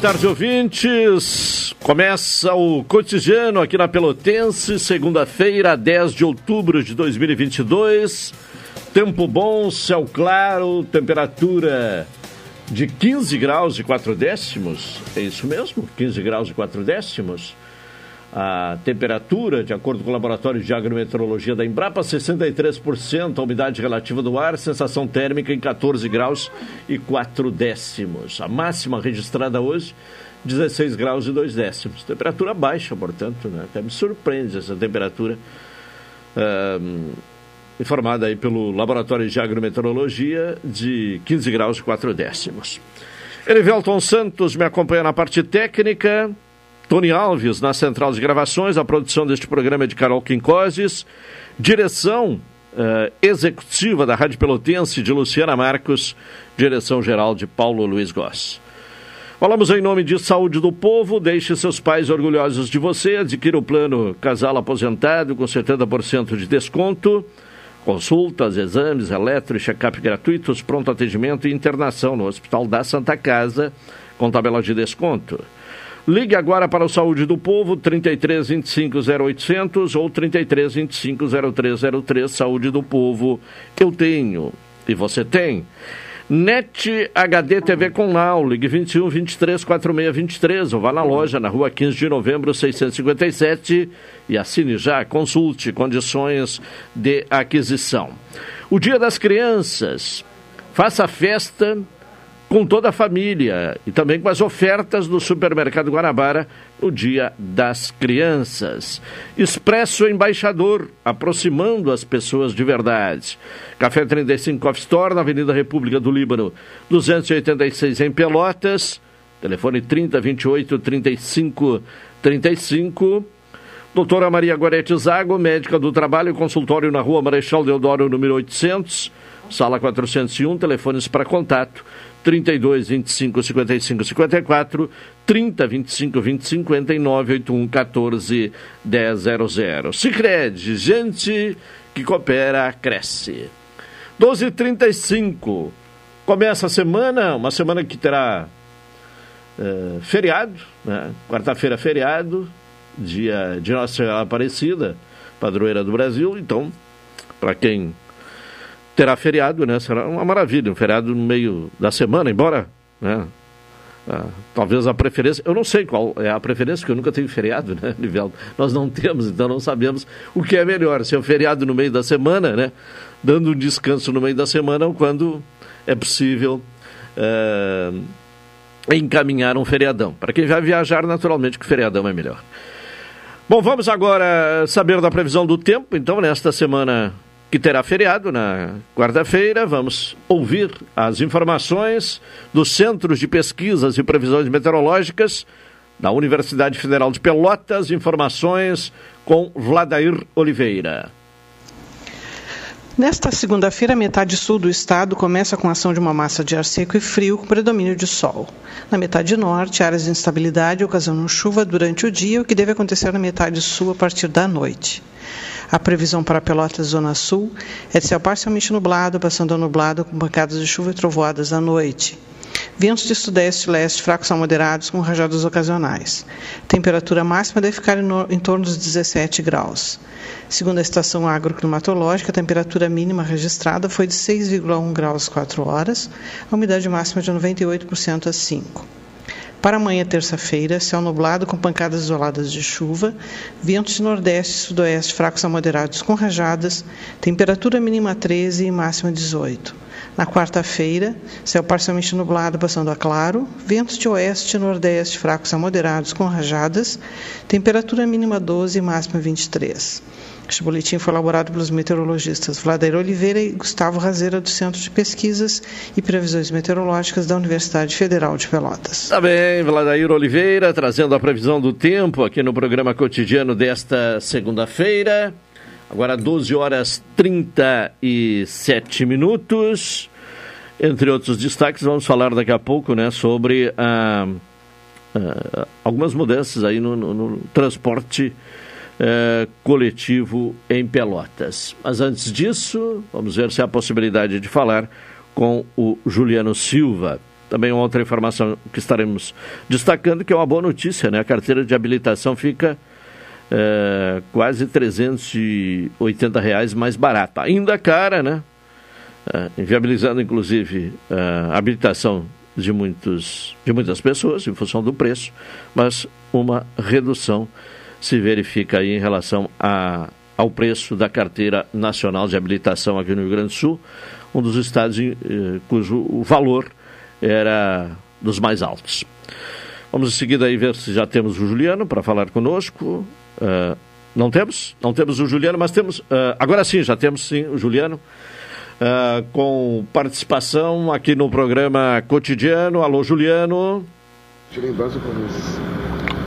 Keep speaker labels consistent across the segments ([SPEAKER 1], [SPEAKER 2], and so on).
[SPEAKER 1] Tarde, ouvintes. Começa o cotidiano aqui na Pelotense, segunda-feira, 10 de outubro de 2022. Tempo bom, céu claro, temperatura de 15 graus e 4 décimos. É isso mesmo? 15 graus e 4 décimos. A temperatura, de acordo com o Laboratório de Agrometeorologia da Embrapa, 63%, a umidade relativa do ar, sensação térmica em 14 graus e 4 décimos. A máxima registrada hoje, 16 graus e 2 décimos. Temperatura baixa, portanto, né? até me surpreende essa temperatura. Um, informada aí pelo Laboratório de Agrometeorologia, de 15 graus e 4 décimos. Erivelton Santos me acompanha na parte técnica. Tony Alves na central de gravações. A produção deste programa é de Carol Quincoses. Direção uh, executiva da Rádio Pelotense de Luciana Marcos. Direção geral de Paulo Luiz Goss. Falamos em nome de Saúde do Povo. Deixe seus pais orgulhosos de você. Adquira o plano Casal Aposentado com 70% de desconto. Consultas, exames, eletro e check-up gratuitos, pronto atendimento e internação no Hospital da Santa Casa com tabela de desconto. Ligue agora para o Saúde do Povo, 33 25 0800 ou 33 25 0303. Saúde do Povo, eu tenho e você tem. NET HD TV com Now, ligue 21 23 46 23 ou vá na loja na rua 15 de novembro 657 e assine já, consulte condições de aquisição. O Dia das Crianças, faça festa com toda a família e também com as ofertas do Supermercado Guanabara no Dia das Crianças. Expresso Embaixador, aproximando as pessoas de verdade. Café 35 Coffee Store, na Avenida República do Líbano, 286 em Pelotas. Telefone 3028 35 35. Doutora Maria Gorete Zago, médica do trabalho, consultório na rua Marechal Deodoro, número 800, sala 401, telefones para contato 32 25 55 54, 30 25 20 59, 81 14 1000. Sicredi, gente que coopera, cresce. 12h35, começa a semana, uma semana que terá uh, feriado, né? quarta-feira feriado, dia de Nossa Senhora Aparecida, padroeira do Brasil, então, para quem terá feriado, né? Será uma maravilha, um feriado no meio da semana, embora, né? Ah, talvez a preferência, eu não sei qual é a preferência, porque eu nunca tenho feriado, né, Niveldo? Nós não temos, então não sabemos o que é melhor, se é o feriado no meio da semana, né? Dando um descanso no meio da semana ou quando é possível é, encaminhar um feriadão. Para quem vai viajar, naturalmente que o feriadão é melhor. Bom, vamos agora saber da previsão do tempo, então, nesta semana que terá feriado na quarta-feira. Vamos ouvir as informações dos Centros de Pesquisas e Previsões Meteorológicas da Universidade Federal de Pelotas. Informações com Vladair Oliveira.
[SPEAKER 2] Nesta segunda-feira, metade sul do estado começa com a ação de uma massa de ar seco e frio com predomínio de sol. Na metade norte, áreas de instabilidade ocasionam chuva durante o dia, o que deve acontecer na metade sul a partir da noite. A previsão para Pelotas Zona Sul é de céu parcialmente nublado, passando a nublado com pancadas de chuva e trovoadas à noite. Ventos de sudeste e leste fracos a moderados com rajadas ocasionais. Temperatura máxima deve ficar em torno dos 17 graus. Segundo a estação agroclimatológica, a temperatura mínima registrada foi de 6,1 graus 4 horas, a umidade máxima de 98% às 5. Para amanhã, terça-feira, céu nublado com pancadas isoladas de chuva, ventos de nordeste e sudoeste fracos a moderados com rajadas, temperatura mínima 13 e máxima 18. Na quarta-feira, céu parcialmente nublado passando a claro, ventos de oeste e nordeste fracos a moderados com rajadas, temperatura mínima 12 e máxima 23. Este boletim foi elaborado pelos meteorologistas Vladair Oliveira e Gustavo Razeira, do Centro de Pesquisas e Previsões Meteorológicas da Universidade Federal de Pelotas.
[SPEAKER 1] Tá bem, Vladair Oliveira, trazendo a previsão do tempo aqui no programa cotidiano desta segunda-feira. Agora 12 horas 37 minutos. Entre outros destaques, vamos falar daqui a pouco né, sobre ah, ah, algumas mudanças aí no, no, no transporte é, coletivo em Pelotas. Mas antes disso, vamos ver se há possibilidade de falar com o Juliano Silva. também outra informação que estaremos destacando, que é uma boa notícia, né? A carteira de habilitação fica é, quase 380 reais mais barata. Ainda cara, né? É, inviabilizando, inclusive, a habilitação de, muitos, de muitas pessoas em função do preço, mas uma redução se verifica aí em relação a, ao preço da carteira nacional de habilitação aqui no Rio Grande do Sul, um dos estados eh, cujo valor era dos mais altos. Vamos em seguida aí ver se já temos o Juliano para falar conosco. Uh, não temos? Não temos o Juliano, mas temos. Uh, agora sim, já temos sim o Juliano. Uh, com participação aqui no programa cotidiano. Alô, Juliano.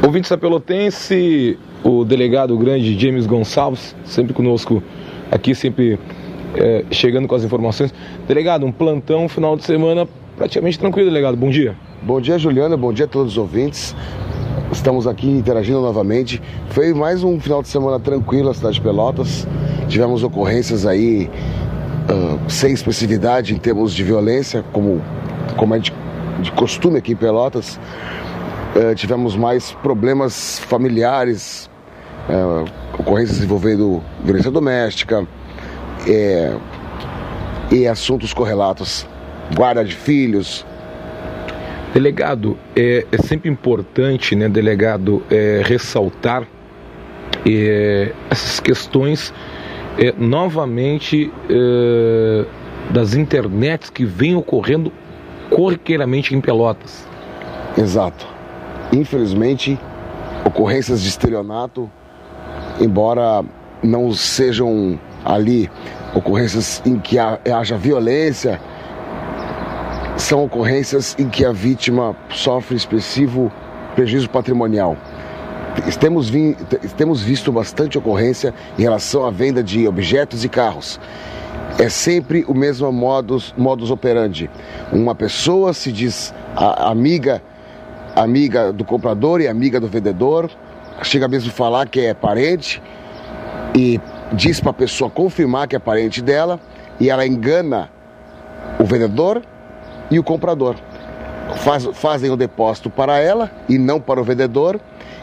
[SPEAKER 3] Ouvintes da Pelotense, o delegado grande James Gonçalves, sempre conosco aqui, sempre é, chegando com as informações. Delegado, um plantão final de semana praticamente tranquilo, delegado. Bom dia.
[SPEAKER 4] Bom dia, Juliana. Bom dia a todos os ouvintes. Estamos aqui interagindo novamente. Foi mais um final de semana tranquilo na cidade de Pelotas. Tivemos ocorrências aí uh, sem expressividade em termos de violência, como, como é de, de costume aqui em Pelotas. Uh, tivemos mais problemas familiares, uh, ocorrências envolvendo violência doméstica é, e assuntos correlatos guarda de filhos.
[SPEAKER 3] Delegado, é, é sempre importante, né, delegado, é, ressaltar é, essas questões é, novamente é, das internets que vêm ocorrendo corriqueiramente em Pelotas.
[SPEAKER 4] Exato. Infelizmente, ocorrências de estelionato, embora não sejam ali ocorrências em que haja violência, são ocorrências em que a vítima sofre expressivo prejuízo patrimonial. Temos, vi, temos visto bastante ocorrência em relação à venda de objetos e carros. É sempre o mesmo modus, modus operandi. Uma pessoa se diz amiga, amiga do comprador e amiga do vendedor, chega mesmo a falar que é parente e diz para a pessoa confirmar que é parente dela e ela engana o vendedor e o comprador. Faz, fazem o depósito para ela e não para o vendedor,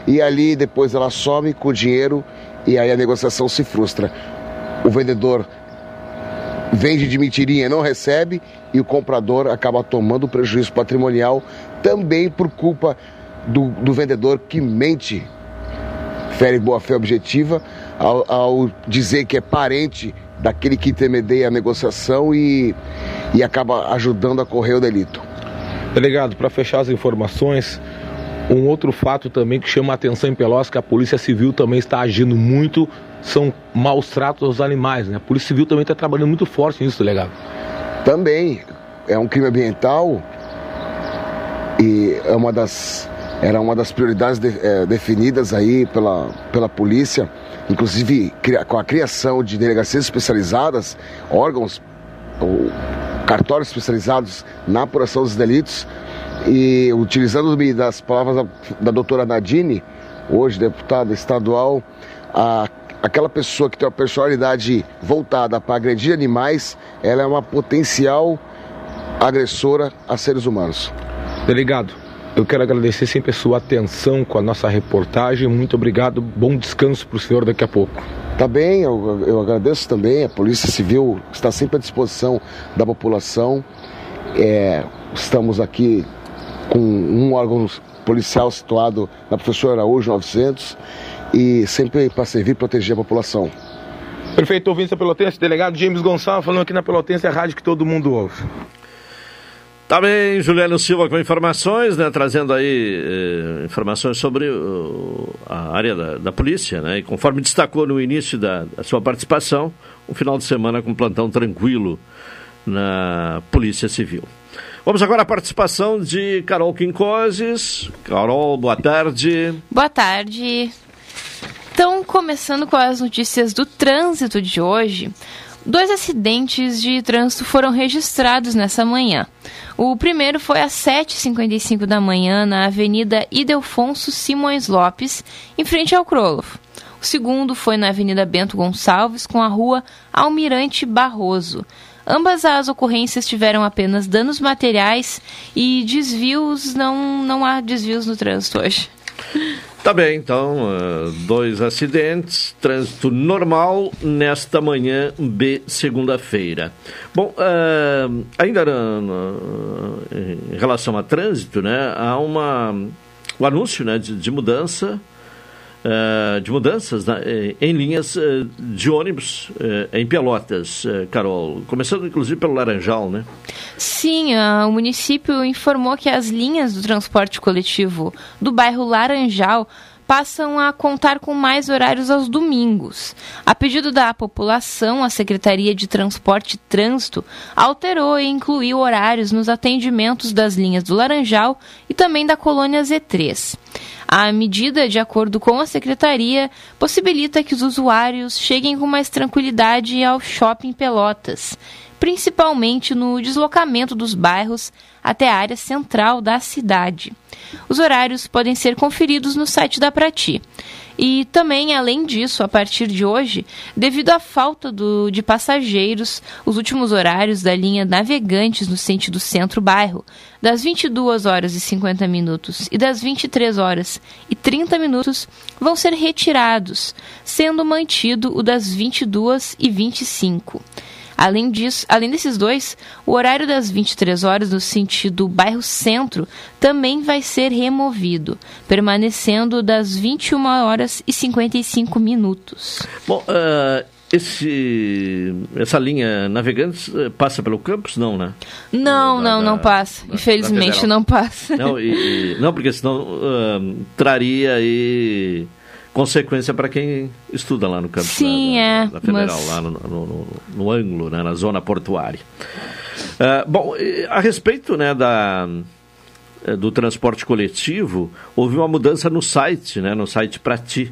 [SPEAKER 4] e ali depois ela some com o dinheiro e aí a negociação se frustra. O vendedor vende de mentirinha, não recebe, e o comprador acaba tomando prejuízo patrimonial também por culpa do, do vendedor que mente, fere boa-fé objetiva, ao, ao dizer que é parente daquele que intermedia a negociação e, e acaba ajudando a correr o delito.
[SPEAKER 3] Delegado, para fechar as informações, um outro fato também que chama a atenção em Pelotas, que a Polícia Civil também está agindo muito, são maus tratos aos animais. Né? A Polícia Civil também está trabalhando muito forte nisso, delegado.
[SPEAKER 4] Também. É um crime ambiental e é uma das, era uma das prioridades de, é, definidas aí pela, pela polícia inclusive com a criação de delegacias especializadas, órgãos ou cartórios especializados na apuração dos delitos e utilizando das palavras da, da doutora Nadine, hoje deputada estadual, a, aquela pessoa que tem uma personalidade voltada para agredir animais, ela é uma potencial agressora a seres humanos.
[SPEAKER 3] Delegado, eu quero agradecer sempre a sua atenção com a nossa reportagem. Muito obrigado. Bom descanso para o senhor daqui a pouco.
[SPEAKER 4] Tá bem, eu, eu agradeço também. A Polícia Civil está sempre à disposição da população. É, estamos aqui com um órgão policial situado na Professora Araújo 900 e sempre para servir e proteger a população.
[SPEAKER 3] Prefeito ouvinte da Pelotense, delegado James Gonçalves falando aqui na Pelotense, a rádio que todo mundo ouve.
[SPEAKER 1] Tá Juliano Silva com informações, né, trazendo aí eh, informações sobre uh, a área da, da, polícia, né, e conforme destacou no início da, da, sua participação, um final de semana com plantão tranquilo na Polícia Civil. Vamos agora à participação de Carol Quincoses. Carol, boa tarde.
[SPEAKER 5] Boa tarde. Então, começando com as notícias do trânsito de hoje, Dois acidentes de trânsito foram registrados nessa manhã. O primeiro foi às 7h55 da manhã na Avenida Idelfonso Simões Lopes, em frente ao Kroloff. O segundo foi na Avenida Bento Gonçalves, com a rua Almirante Barroso. Ambas as ocorrências tiveram apenas danos materiais e desvios, não, não há desvios no trânsito hoje.
[SPEAKER 1] Tá bem, então, uh, dois acidentes, trânsito normal nesta manhã de segunda-feira. Bom, uh, ainda em relação a trânsito, né, há uma, um anúncio né, de, de mudança Uh, de mudanças né, em linhas uh, de ônibus uh, em Pelotas, Carol. Começando inclusive pelo Laranjal, né?
[SPEAKER 5] Sim, o município informou que as linhas do transporte coletivo do bairro Laranjal passam a contar com mais horários aos domingos. A pedido da população, a Secretaria de Transporte e Trânsito alterou e incluiu horários nos atendimentos das linhas do Laranjal e também da colônia Z3. A medida, de acordo com a secretaria, possibilita que os usuários cheguem com mais tranquilidade ao shopping Pelotas, principalmente no deslocamento dos bairros até a área central da cidade. Os horários podem ser conferidos no site da Prati. E também, além disso, a partir de hoje, devido à falta do, de passageiros, os últimos horários da linha Navegantes no sentido centro-bairro, das 22 horas e 50 minutos e das 23 horas e 30 minutos, vão ser retirados, sendo mantido o das 22 e 25. Além disso, além desses dois, o horário das 23 horas no sentido bairro centro também vai ser removido, permanecendo das 21 horas e 55 minutos.
[SPEAKER 1] Bom, uh, esse, essa linha Navegantes eh, passa pelo campus? Não, né?
[SPEAKER 5] Não, da, não, da, não passa. Da, Infelizmente não passa.
[SPEAKER 1] Não, e, e, não porque senão uh, traria aí consequência para quem estuda lá no campus
[SPEAKER 5] Sim,
[SPEAKER 1] da,
[SPEAKER 5] é,
[SPEAKER 1] da Federal,
[SPEAKER 5] mas...
[SPEAKER 1] lá no, no, no, no ângulo, né, na zona portuária. Uh, bom, a respeito né, da, eh, do transporte coletivo, houve uma mudança no site, né, no site Prati.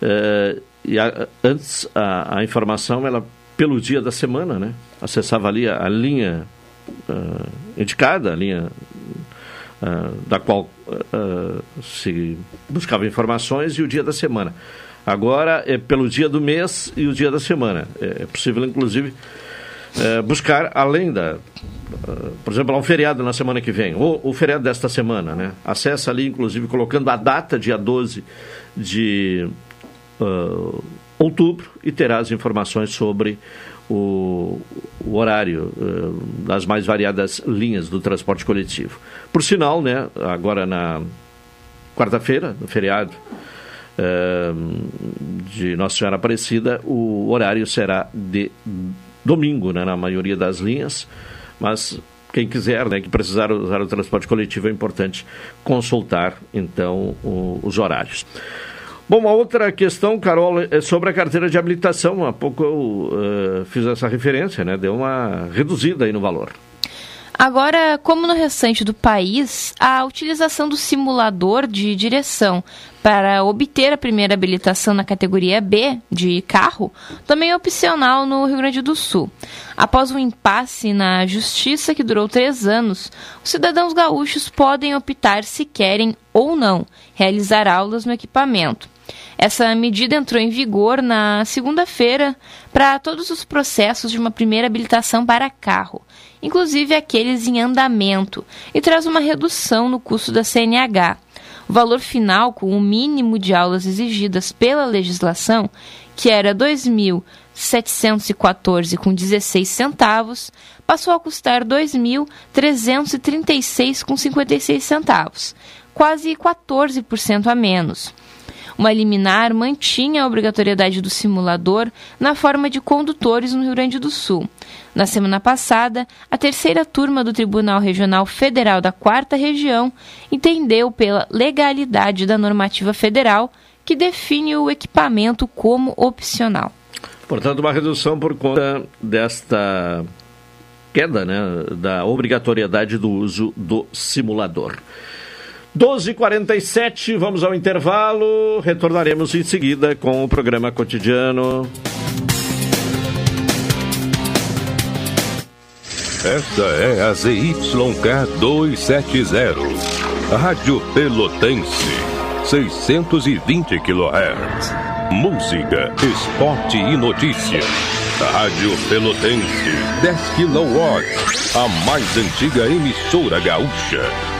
[SPEAKER 1] Uh, e a, antes a, a, informação era pelo dia da semana, né? Acessava ali a, a linha uh, indicada, a linha uh, da qual uh, se buscava informações e o dia da semana. Agora é pelo dia do mês e o dia da semana. É, é possível, inclusive, buscar além da. por exemplo, um feriado na semana que vem, ou o feriado desta semana, né? Acessa ali, inclusive, colocando a data, dia 12 de uh, outubro e terá as informações sobre o, o horário uh, das mais variadas linhas do transporte coletivo. Por sinal, né, agora na quarta-feira, no feriado uh, de Nossa Senhora Aparecida, o horário será de domingo, né, na maioria das linhas, mas quem quiser, né, que precisar usar o transporte coletivo, é importante consultar, então, o, os horários. Bom, uma outra questão, Carol, é sobre a carteira de habilitação. Há pouco eu uh, fiz essa referência, né? Deu uma reduzida aí no valor.
[SPEAKER 5] Agora, como no restante do país, a utilização do simulador de direção para obter a primeira habilitação na categoria B de carro também é opcional no Rio Grande do Sul. Após um impasse na justiça que durou três anos, os cidadãos gaúchos podem optar se querem ou não realizar aulas no equipamento. Essa medida entrou em vigor na segunda-feira para todos os processos de uma primeira habilitação para carro, inclusive aqueles em andamento, e traz uma redução no custo da CNH. O valor final, com o mínimo de aulas exigidas pela legislação, que era R$ 2.714,16 com 16 centavos, passou a custar R$ 2.336,56 com 56 centavos, quase 14% a menos. Uma liminar mantinha a obrigatoriedade do simulador na forma de condutores no Rio Grande do Sul. Na semana passada, a terceira turma do Tribunal Regional Federal da Quarta Região entendeu pela legalidade da normativa federal que define o equipamento como opcional.
[SPEAKER 1] Portanto, uma redução por conta desta queda né, da obrigatoriedade do uso do simulador. 12h47, vamos ao intervalo. Retornaremos em seguida com o programa cotidiano.
[SPEAKER 6] Esta é a ZYK 270, Rádio Pelotense, 620 kHz. Música, esporte e notícia. Rádio Pelotense, 10 kW, a mais antiga emissora gaúcha.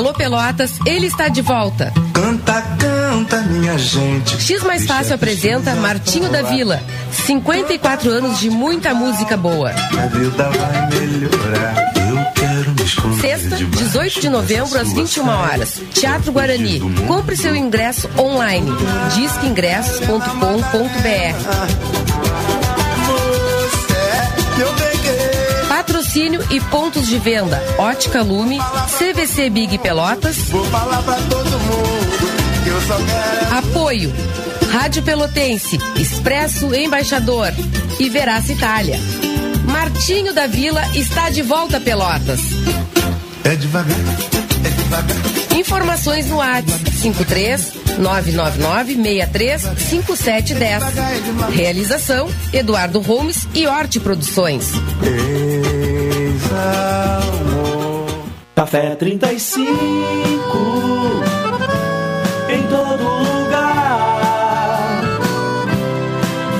[SPEAKER 7] Alô Pelotas, ele está de volta.
[SPEAKER 8] Canta, canta, minha gente.
[SPEAKER 7] X Mais Fácil apresenta Martinho da Vila. 54 anos de muita música boa.
[SPEAKER 8] A vida vai melhorar. Eu quero me esconder.
[SPEAKER 7] Sexta, 18 de novembro, às 21 horas. Teatro Guarani. Compre seu ingresso online. disqueingressos.com.br. Patrocínio e pontos de venda. Ótica Lume, CVC Big Pelotas.
[SPEAKER 8] Vou falar pra todo mundo que eu só quero.
[SPEAKER 7] Apoio. Rádio Pelotense, Expresso Embaixador e Veraça Itália. Martinho da Vila está de volta a Pelotas.
[SPEAKER 8] É devagar, é devagar.
[SPEAKER 7] Informações no WhatsApp 53 999 63 5710. Realização Eduardo Holmes e Horti Produções.
[SPEAKER 8] Eis amor.
[SPEAKER 9] Café 35 em todo lugar.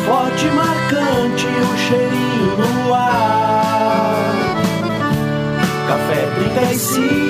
[SPEAKER 9] Forte e marcante o cheirinho no ar. Café 35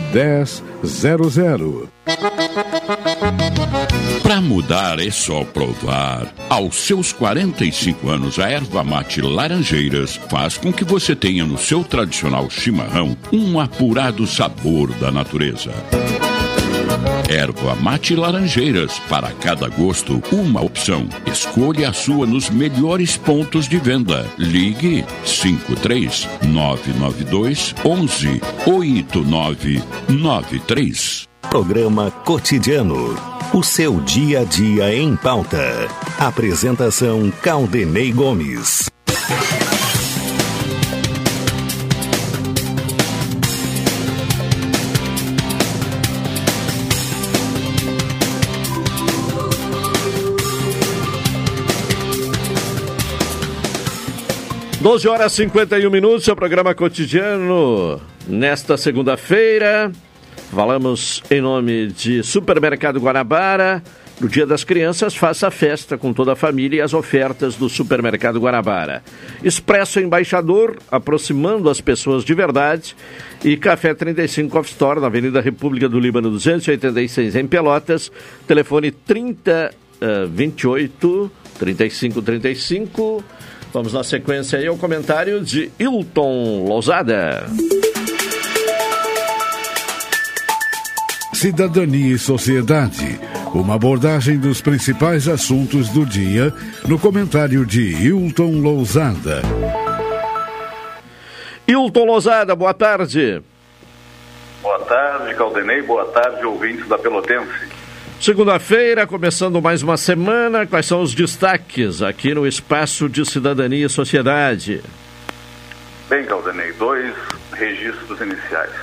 [SPEAKER 10] 1000.
[SPEAKER 11] Para mudar é só provar. Aos seus 45 anos, a erva mate Laranjeiras faz com que você tenha no seu tradicional chimarrão um apurado sabor da natureza. Erva mate Laranjeiras, para cada gosto, uma opção. Escolha a sua nos melhores pontos de venda. Ligue 53 992 11 8993.
[SPEAKER 12] Programa Cotidiano. O seu dia a dia em pauta. Apresentação Caldenei Gomes.
[SPEAKER 1] Doze horas e 51 minutos, seu programa cotidiano. Nesta segunda-feira, falamos em nome de Supermercado Guanabara. No Dia das Crianças, faça a festa com toda a família e as ofertas do Supermercado Guanabara. Expresso Embaixador, aproximando as pessoas de verdade. E Café 35 Off Store, na Avenida República do Líbano 286, em Pelotas. Telefone 3028 3535. Vamos na sequência aí ao comentário de Hilton Lousada.
[SPEAKER 10] Cidadania e Sociedade. Uma abordagem dos principais assuntos do dia no comentário de Hilton Lousada.
[SPEAKER 1] Hilton Lousada, boa tarde.
[SPEAKER 13] Boa tarde, Caldenei. Boa tarde, ouvintes da Pelotense.
[SPEAKER 1] Segunda-feira, começando mais uma semana, quais são os destaques aqui no Espaço de Cidadania e Sociedade?
[SPEAKER 13] Bem, Caldenei, dois registros iniciais.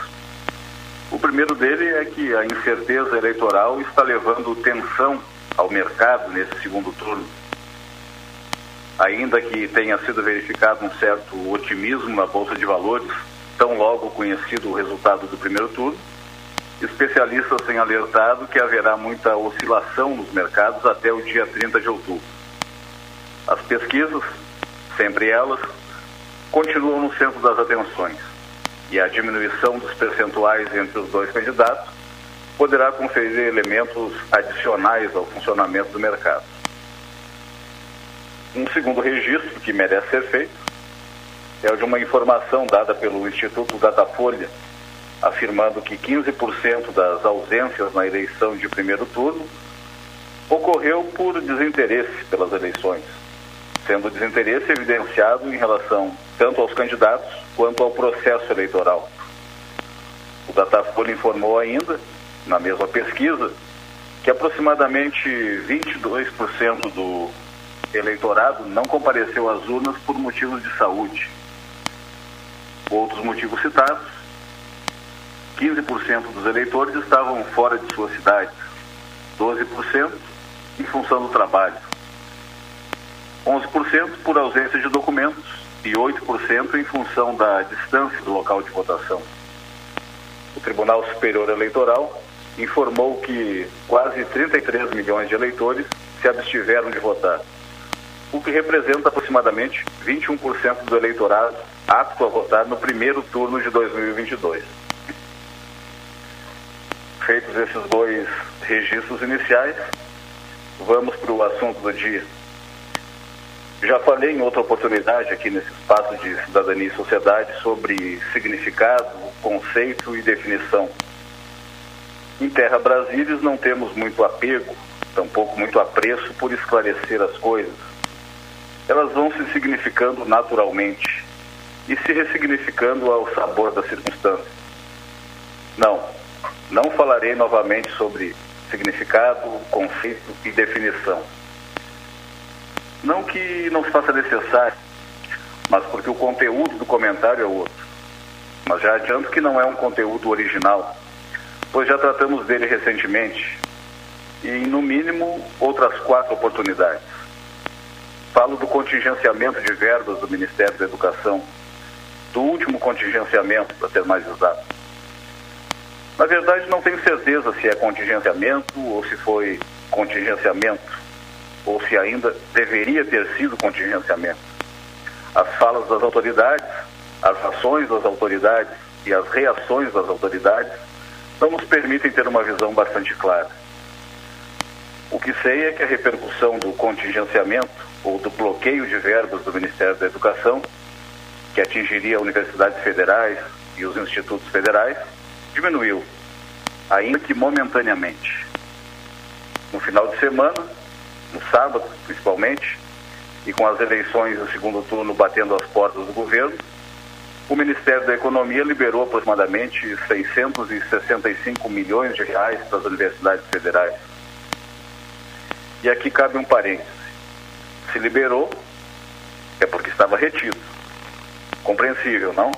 [SPEAKER 13] O primeiro dele é que a incerteza eleitoral está levando tensão ao mercado nesse segundo turno. Ainda que tenha sido verificado um certo otimismo na Bolsa de Valores, tão logo conhecido o resultado do primeiro turno, especialistas têm alertado que haverá muita oscilação nos mercados até o dia 30 de outubro. As pesquisas, sempre elas, continuam no centro das atenções e a diminuição dos percentuais entre os dois candidatos poderá conferir elementos adicionais ao funcionamento do mercado. Um segundo registro que merece ser feito é o de uma informação dada pelo Instituto Datafolha, afirmando que 15% das ausências na eleição de primeiro turno ocorreu por desinteresse pelas eleições, sendo desinteresse evidenciado em relação tanto aos candidatos quanto ao processo eleitoral. O Datafolha informou ainda, na mesma pesquisa, que aproximadamente 22% do eleitorado não compareceu às urnas por motivos de saúde. Outros motivos citados, 15% dos eleitores estavam fora de suas cidades, 12% em função do trabalho, 11% por ausência de documentos e 8% em função da distância do local de votação. O Tribunal Superior Eleitoral informou que quase 33 milhões de eleitores se abstiveram de votar, o que representa aproximadamente 21% do eleitorado apto a votar no primeiro turno de 2022. Feitos esses dois registros iniciais, vamos para o assunto do dia. Já falei em outra oportunidade aqui nesse espaço de cidadania e sociedade sobre significado, conceito e definição. Em Terra Brasílias não temos muito apego, tampouco muito apreço por esclarecer as coisas. Elas vão se significando naturalmente e se ressignificando ao sabor das circunstâncias. Não, não falarei novamente sobre significado, conceito e definição. Não que não se faça necessário, mas porque o conteúdo do comentário é outro. Mas já adianto que não é um conteúdo original, pois já tratamos dele recentemente e, no mínimo, outras quatro oportunidades. Falo do contingenciamento de verbas do Ministério da Educação, do último contingenciamento, para ser mais exato. Na verdade, não tenho certeza se é contingenciamento ou se foi contingenciamento, ou se ainda deveria ter sido contingenciamento. As falas das autoridades, as ações das autoridades e as reações das autoridades não nos permitem ter uma visão bastante clara. O que sei é que a repercussão do contingenciamento ou do bloqueio de verbas do Ministério da Educação, que atingiria universidades federais e os institutos federais, diminuiu, ainda que momentaneamente. No final de semana, no sábado principalmente, e com as eleições do segundo turno batendo as portas do governo, o Ministério da Economia liberou aproximadamente 665 milhões de reais para as universidades federais. E aqui cabe um parênteses. Se liberou, é porque estava retido. Compreensível, não?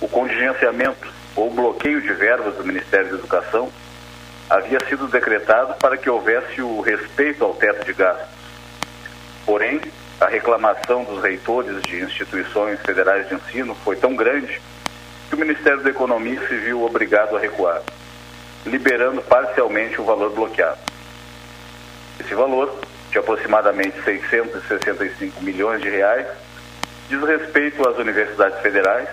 [SPEAKER 13] O contingenciamento ou bloqueio de verbas do Ministério da Educação havia sido decretado para que houvesse o respeito ao teto de gastos. Porém, a reclamação dos reitores de instituições federais de ensino foi tão grande que o Ministério da Economia se viu obrigado a recuar, liberando parcialmente o valor bloqueado. Esse valor, de aproximadamente 665 milhões de reais, diz respeito às universidades federais,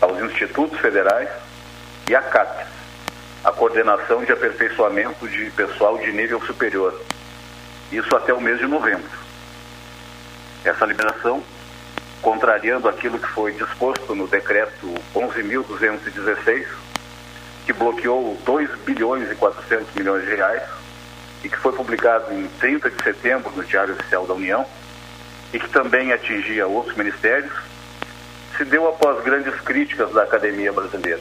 [SPEAKER 13] aos institutos federais e à CAPES, a coordenação de aperfeiçoamento de pessoal de nível superior. Isso até o mês de novembro. Essa liberação, contrariando aquilo que foi disposto no decreto 11.216, que bloqueou 2 bilhões e 400 milhões de reais e que foi publicado em 30 de setembro no Diário Oficial da União e que também atingia outros ministérios, se deu após grandes críticas da academia brasileira.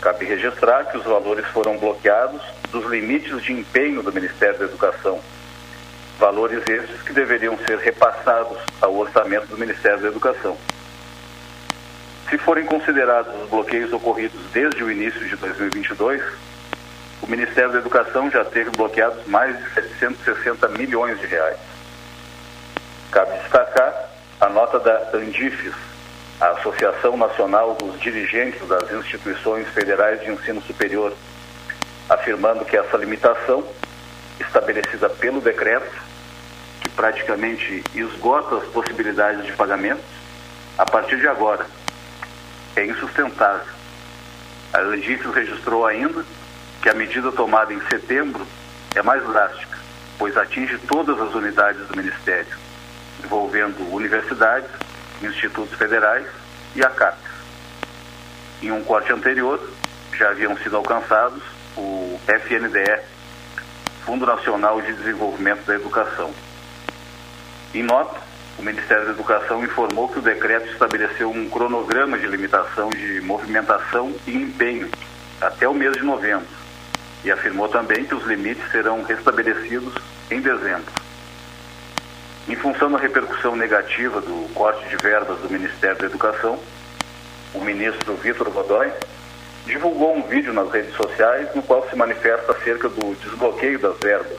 [SPEAKER 13] Cabe registrar que os valores foram bloqueados dos limites de empenho do Ministério da Educação. Valores esses que deveriam ser repassados ao orçamento do Ministério da Educação. Se forem considerados os bloqueios ocorridos desde o início de 2022, o Ministério da Educação já teve bloqueados mais de 760 milhões de reais. Cabe destacar a nota da Andifes, a Associação Nacional dos Dirigentes das Instituições Federais de Ensino Superior, afirmando que essa limitação, estabelecida pelo decreto, que praticamente esgota as possibilidades de pagamento, a partir de agora, é insustentável. A Legícios registrou ainda que a medida tomada em setembro é mais drástica, pois atinge todas as unidades do Ministério, envolvendo universidades, institutos federais e a CAPES. Em um corte anterior, já haviam sido alcançados o FNDE, Fundo Nacional de Desenvolvimento da Educação. Em nota, o Ministério da Educação informou que o decreto estabeleceu um cronograma de limitação de movimentação e empenho até o mês de novembro e afirmou também que os limites serão restabelecidos em dezembro. Em função da repercussão negativa do corte de verbas do Ministério da Educação, o ministro Vitor Godoy divulgou um vídeo nas redes sociais no qual se manifesta acerca do desbloqueio das verbas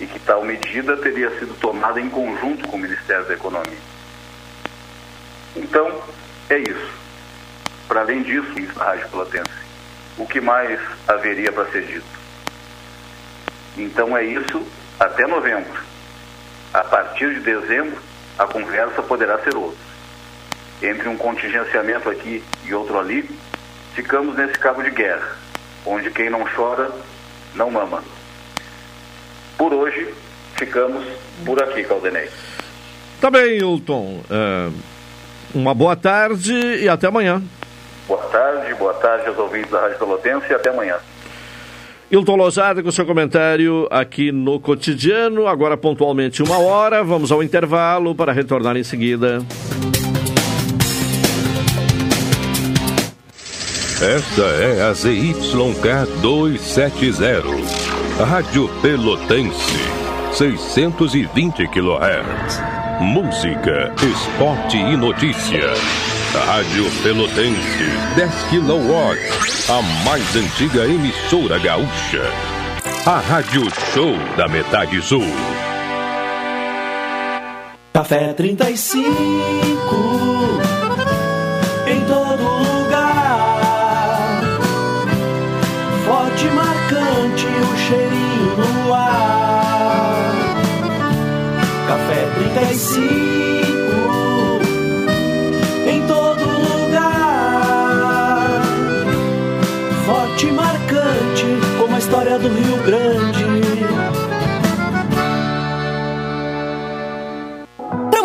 [SPEAKER 13] e que tal medida teria sido tomada em conjunto com o Ministério da Economia. Então, é isso. Para além disso, Rádio Pelotense, o que mais haveria para ser dito? Então é isso até novembro. A partir de dezembro, a conversa poderá ser outra. Entre um contingenciamento aqui e outro ali, ficamos nesse cabo de guerra, onde quem não chora não mama. Por hoje, ficamos por aqui, Caldenei.
[SPEAKER 1] Tá bem, Hilton. É, uma boa tarde e até amanhã.
[SPEAKER 13] Boa tarde, boa tarde aos ouvintes da Rádio Pelotense e até amanhã.
[SPEAKER 1] Hilton Lozada com seu comentário aqui no cotidiano, agora pontualmente uma hora. Vamos ao intervalo para retornar em seguida.
[SPEAKER 6] Esta é a ZYK 270, Rádio Pelotense, 620 kHz. Música, esporte e notícia. Rádio Pelotense, 10 kW, a mais antiga emissora gaúcha. A Rádio Show da Metade Sul.
[SPEAKER 9] Café 35 em todo lugar. Forte marcante o cheirinho no ar. Café 35 história do Rio Grande.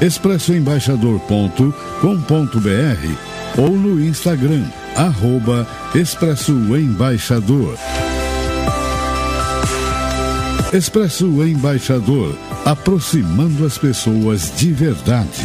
[SPEAKER 10] www.expressoembaixador.com.br ou no Instagram, arroba Expresso Embaixador. Expresso Embaixador, aproximando as pessoas de verdade.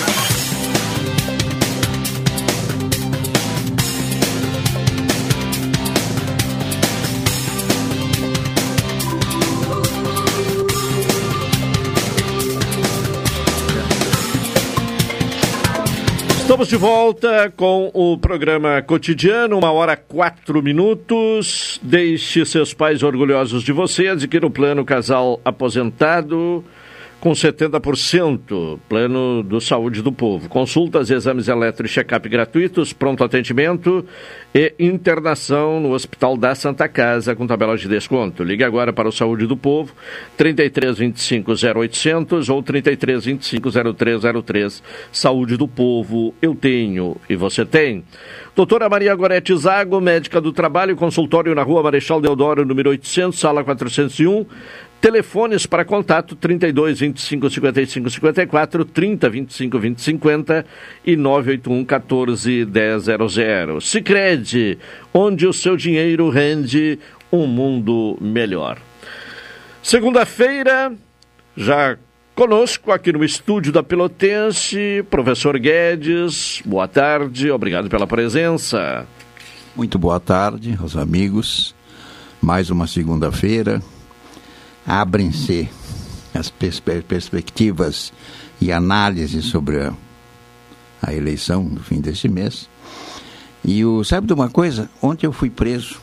[SPEAKER 1] Estamos de volta com o programa cotidiano, uma hora quatro minutos. Deixe seus pais orgulhosos de você. Adquira o plano Casal Aposentado com 70%, plano do Saúde do Povo. Consultas, exames eletro e check-up gratuitos, pronto atendimento e internação no Hospital da Santa Casa com tabela de desconto. Ligue agora para o Saúde do Povo, 33 25 0800 ou 33 25 0303. Saúde do Povo, eu tenho e você tem. Doutora Maria Gorete Zago, médica do trabalho, consultório na rua Marechal Deodoro, número 800, sala 401. Telefones para contato 32 25 55 54, 30 25 20 50 e 981 14 1000. Sicredi, onde o seu dinheiro rende um mundo melhor. Segunda-feira, já conosco aqui no estúdio da Pelotense, professor Guedes. Boa tarde, obrigado pela presença.
[SPEAKER 14] Muito boa tarde aos amigos. Mais uma segunda-feira abrem-se as pers perspectivas e análises sobre a, a, eleição no fim deste mês. E o, sabe de uma coisa? Ontem eu fui preso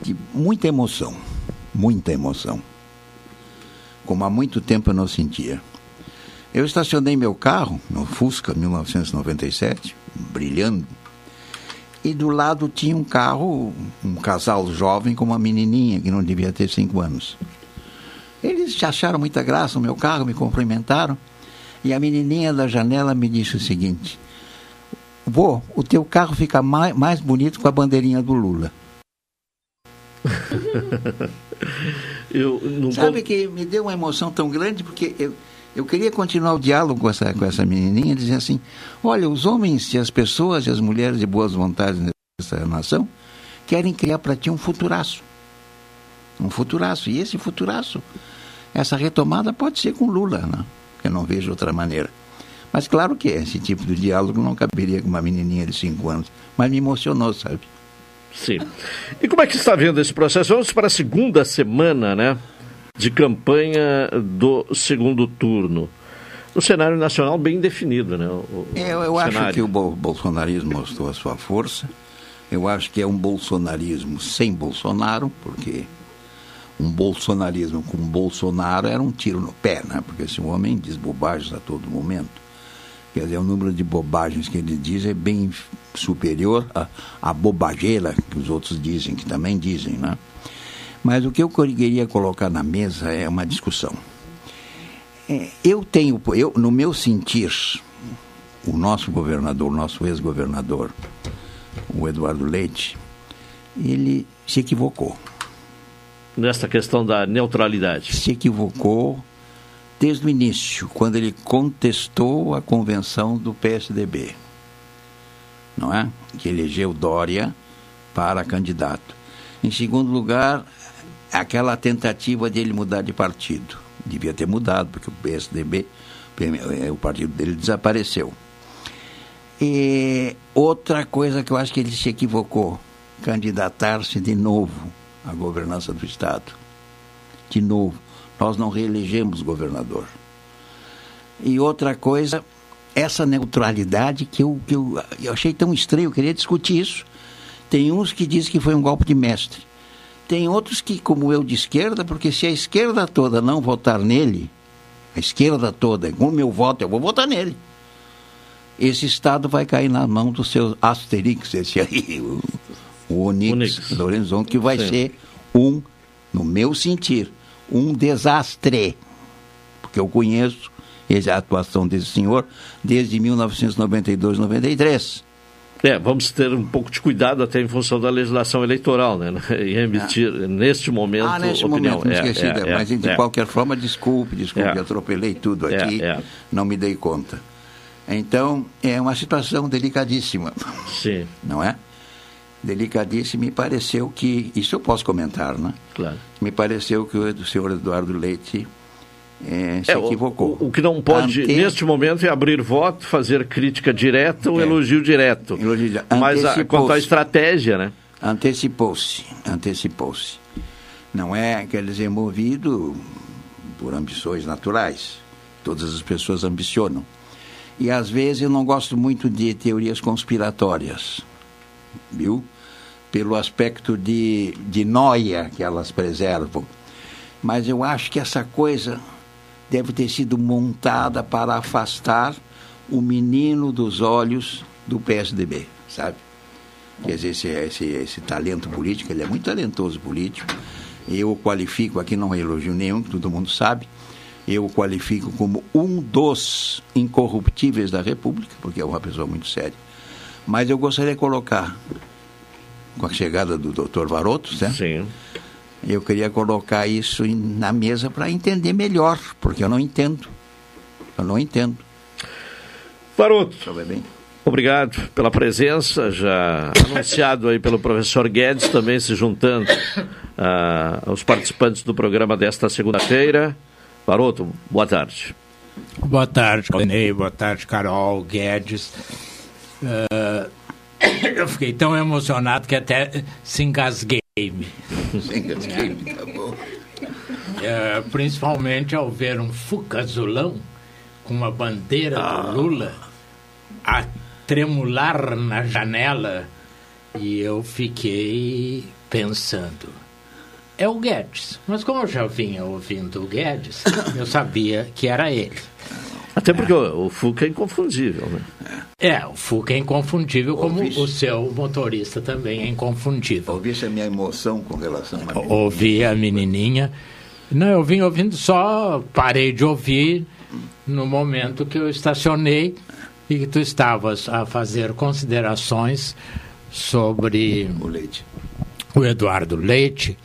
[SPEAKER 14] de muita emoção, muita emoção, como há muito tempo eu não sentia. Eu estacionei meu carro no Fusca 1997, brilhando, e do lado tinha um carro, um casal jovem com uma menininha que não devia ter cinco anos. Eles acharam muita graça no meu carro, me cumprimentaram. E a menininha da janela me disse o seguinte: Vô, o teu carro fica mais, mais bonito com a bandeirinha do Lula. Sabe que me deu uma emoção tão grande porque eu, eu queria continuar o diálogo com essa, com essa menininha, dizendo assim: olha, os homens e as pessoas e as mulheres de boas vontades nessa nação querem criar para ti um futuraço. Um futuraço. E esse futuraço essa retomada pode ser com Lula, né? eu não vejo outra maneira. Mas claro que esse tipo de diálogo não caberia com uma menininha de 5 anos, mas me emocionou, sabe?
[SPEAKER 1] Sim. E como é que está vendo esse processo? Vamos para a segunda semana, né, de campanha do segundo turno. O cenário nacional bem definido, né? O,
[SPEAKER 14] eu, eu acho que o bolsonarismo mostrou a sua força. Eu acho que é um bolsonarismo sem Bolsonaro, porque um bolsonarismo com Bolsonaro era um tiro no pé, né? porque esse homem diz bobagens a todo momento. Quer dizer, o número de bobagens que ele diz é bem superior à, à bobageira que os outros dizem, que também dizem. Né? Mas o que eu queria colocar na mesa é uma discussão. É, eu tenho, eu, no meu sentir, o nosso governador, o nosso ex-governador, o Eduardo Leite, ele se equivocou
[SPEAKER 1] nesta questão da neutralidade?
[SPEAKER 14] Se equivocou desde o início, quando ele contestou a convenção do PSDB, não é? Que elegeu Dória para candidato. Em segundo lugar, aquela tentativa de ele mudar de partido. Devia ter mudado, porque o PSDB, o partido dele desapareceu. E outra coisa que eu acho que ele se equivocou, candidatar-se de novo a governança do Estado. De novo, nós não reelegemos governador. E outra coisa, essa neutralidade que eu, que eu, eu achei tão estranho, eu queria discutir isso. Tem uns que dizem que foi um golpe de mestre. Tem outros que, como eu, de esquerda, porque se a esquerda toda não votar nele, a esquerda toda, com o meu voto, eu vou votar nele. Esse Estado vai cair na mão do seu Asterix, esse aí, o, Onix,
[SPEAKER 1] Onix.
[SPEAKER 14] Lorenzon, que vai
[SPEAKER 1] Sim.
[SPEAKER 14] ser um, no meu sentir, um desastre. Porque eu conheço a atuação desse senhor desde 1992, 93.
[SPEAKER 1] É, vamos ter um pouco de cuidado até em função da legislação eleitoral, né? Em emitir, neste momento,
[SPEAKER 14] Ah, neste
[SPEAKER 1] opinião.
[SPEAKER 14] momento, não
[SPEAKER 1] É,
[SPEAKER 14] esqueci,
[SPEAKER 1] é,
[SPEAKER 14] mas
[SPEAKER 1] é,
[SPEAKER 14] de
[SPEAKER 1] é.
[SPEAKER 14] qualquer forma, desculpe, desculpe,
[SPEAKER 1] É.
[SPEAKER 14] atropelei tudo
[SPEAKER 1] É,
[SPEAKER 14] aqui,
[SPEAKER 1] é.
[SPEAKER 14] não me dei conta. Então, é uma situação delicadíssima.
[SPEAKER 1] Sim.
[SPEAKER 14] Não é? Delicadíssima, me pareceu que, isso eu posso comentar, né?
[SPEAKER 1] Claro.
[SPEAKER 14] Me pareceu que o senhor Eduardo Leite eh, se
[SPEAKER 1] É,
[SPEAKER 14] equivocou.
[SPEAKER 1] O, o que não pode,
[SPEAKER 14] Ante-
[SPEAKER 1] neste momento, é abrir voto, fazer crítica direta ou elogio direto. Mas a,
[SPEAKER 14] Antecipou-se.
[SPEAKER 1] quanto à estratégia, né?
[SPEAKER 14] Antecipou-se, antecipou-se. Não é, quer dizer, movido por ambições naturais. Todas as pessoas ambicionam. E às vezes eu não gosto muito de teorias conspiratórias, viu? Pelo aspecto de, de noia que elas preservam. Mas eu acho que essa coisa deve ter sido montada para afastar o menino dos olhos do PSDB, sabe? Quer dizer, esse, esse, esse talento político, ele é muito talentoso político. Eu o qualifico, aqui não é elogio nenhum, que todo mundo sabe, eu o qualifico como um dos incorruptíveis da República, porque é uma pessoa muito séria. Mas eu gostaria de colocar, com a chegada do doutor Varoto, certo?
[SPEAKER 1] Sim.
[SPEAKER 14] Eu queria colocar isso na mesa para entender melhor, porque eu não entendo. Eu não entendo.
[SPEAKER 1] Varoto.
[SPEAKER 14] Bem?
[SPEAKER 1] Obrigado pela presença, já anunciado aí pelo professor Guedes, também se juntando ah, aos participantes do programa desta segunda-feira. Varoto, boa tarde.
[SPEAKER 15] Boa tarde, Claudinei. Boa tarde, Carol, Guedes. Ah, eu fiquei tão emocionado que até se engasguei-me.
[SPEAKER 14] Se engasguei-me, tá bom.
[SPEAKER 15] Eh, principalmente ao ver um Fuca azulão com uma bandeira do Lula a tremular na janela e eu fiquei pensando. É o Guedes, mas como eu já vinha ouvindo o Guedes, eu sabia que era ele.
[SPEAKER 1] Até porque o, o Fuca é inconfundível, né?
[SPEAKER 15] É, o Fuca é inconfundível, como o seu motorista também é inconfundível.
[SPEAKER 14] Ouvisse a minha emoção com relação a
[SPEAKER 15] Ouvi a menininha. Não, eu vim ouvindo só, parei de ouvir no momento que eu estacionei e que tu estavas a fazer considerações sobre
[SPEAKER 14] o Leite.
[SPEAKER 15] O Eduardo Leite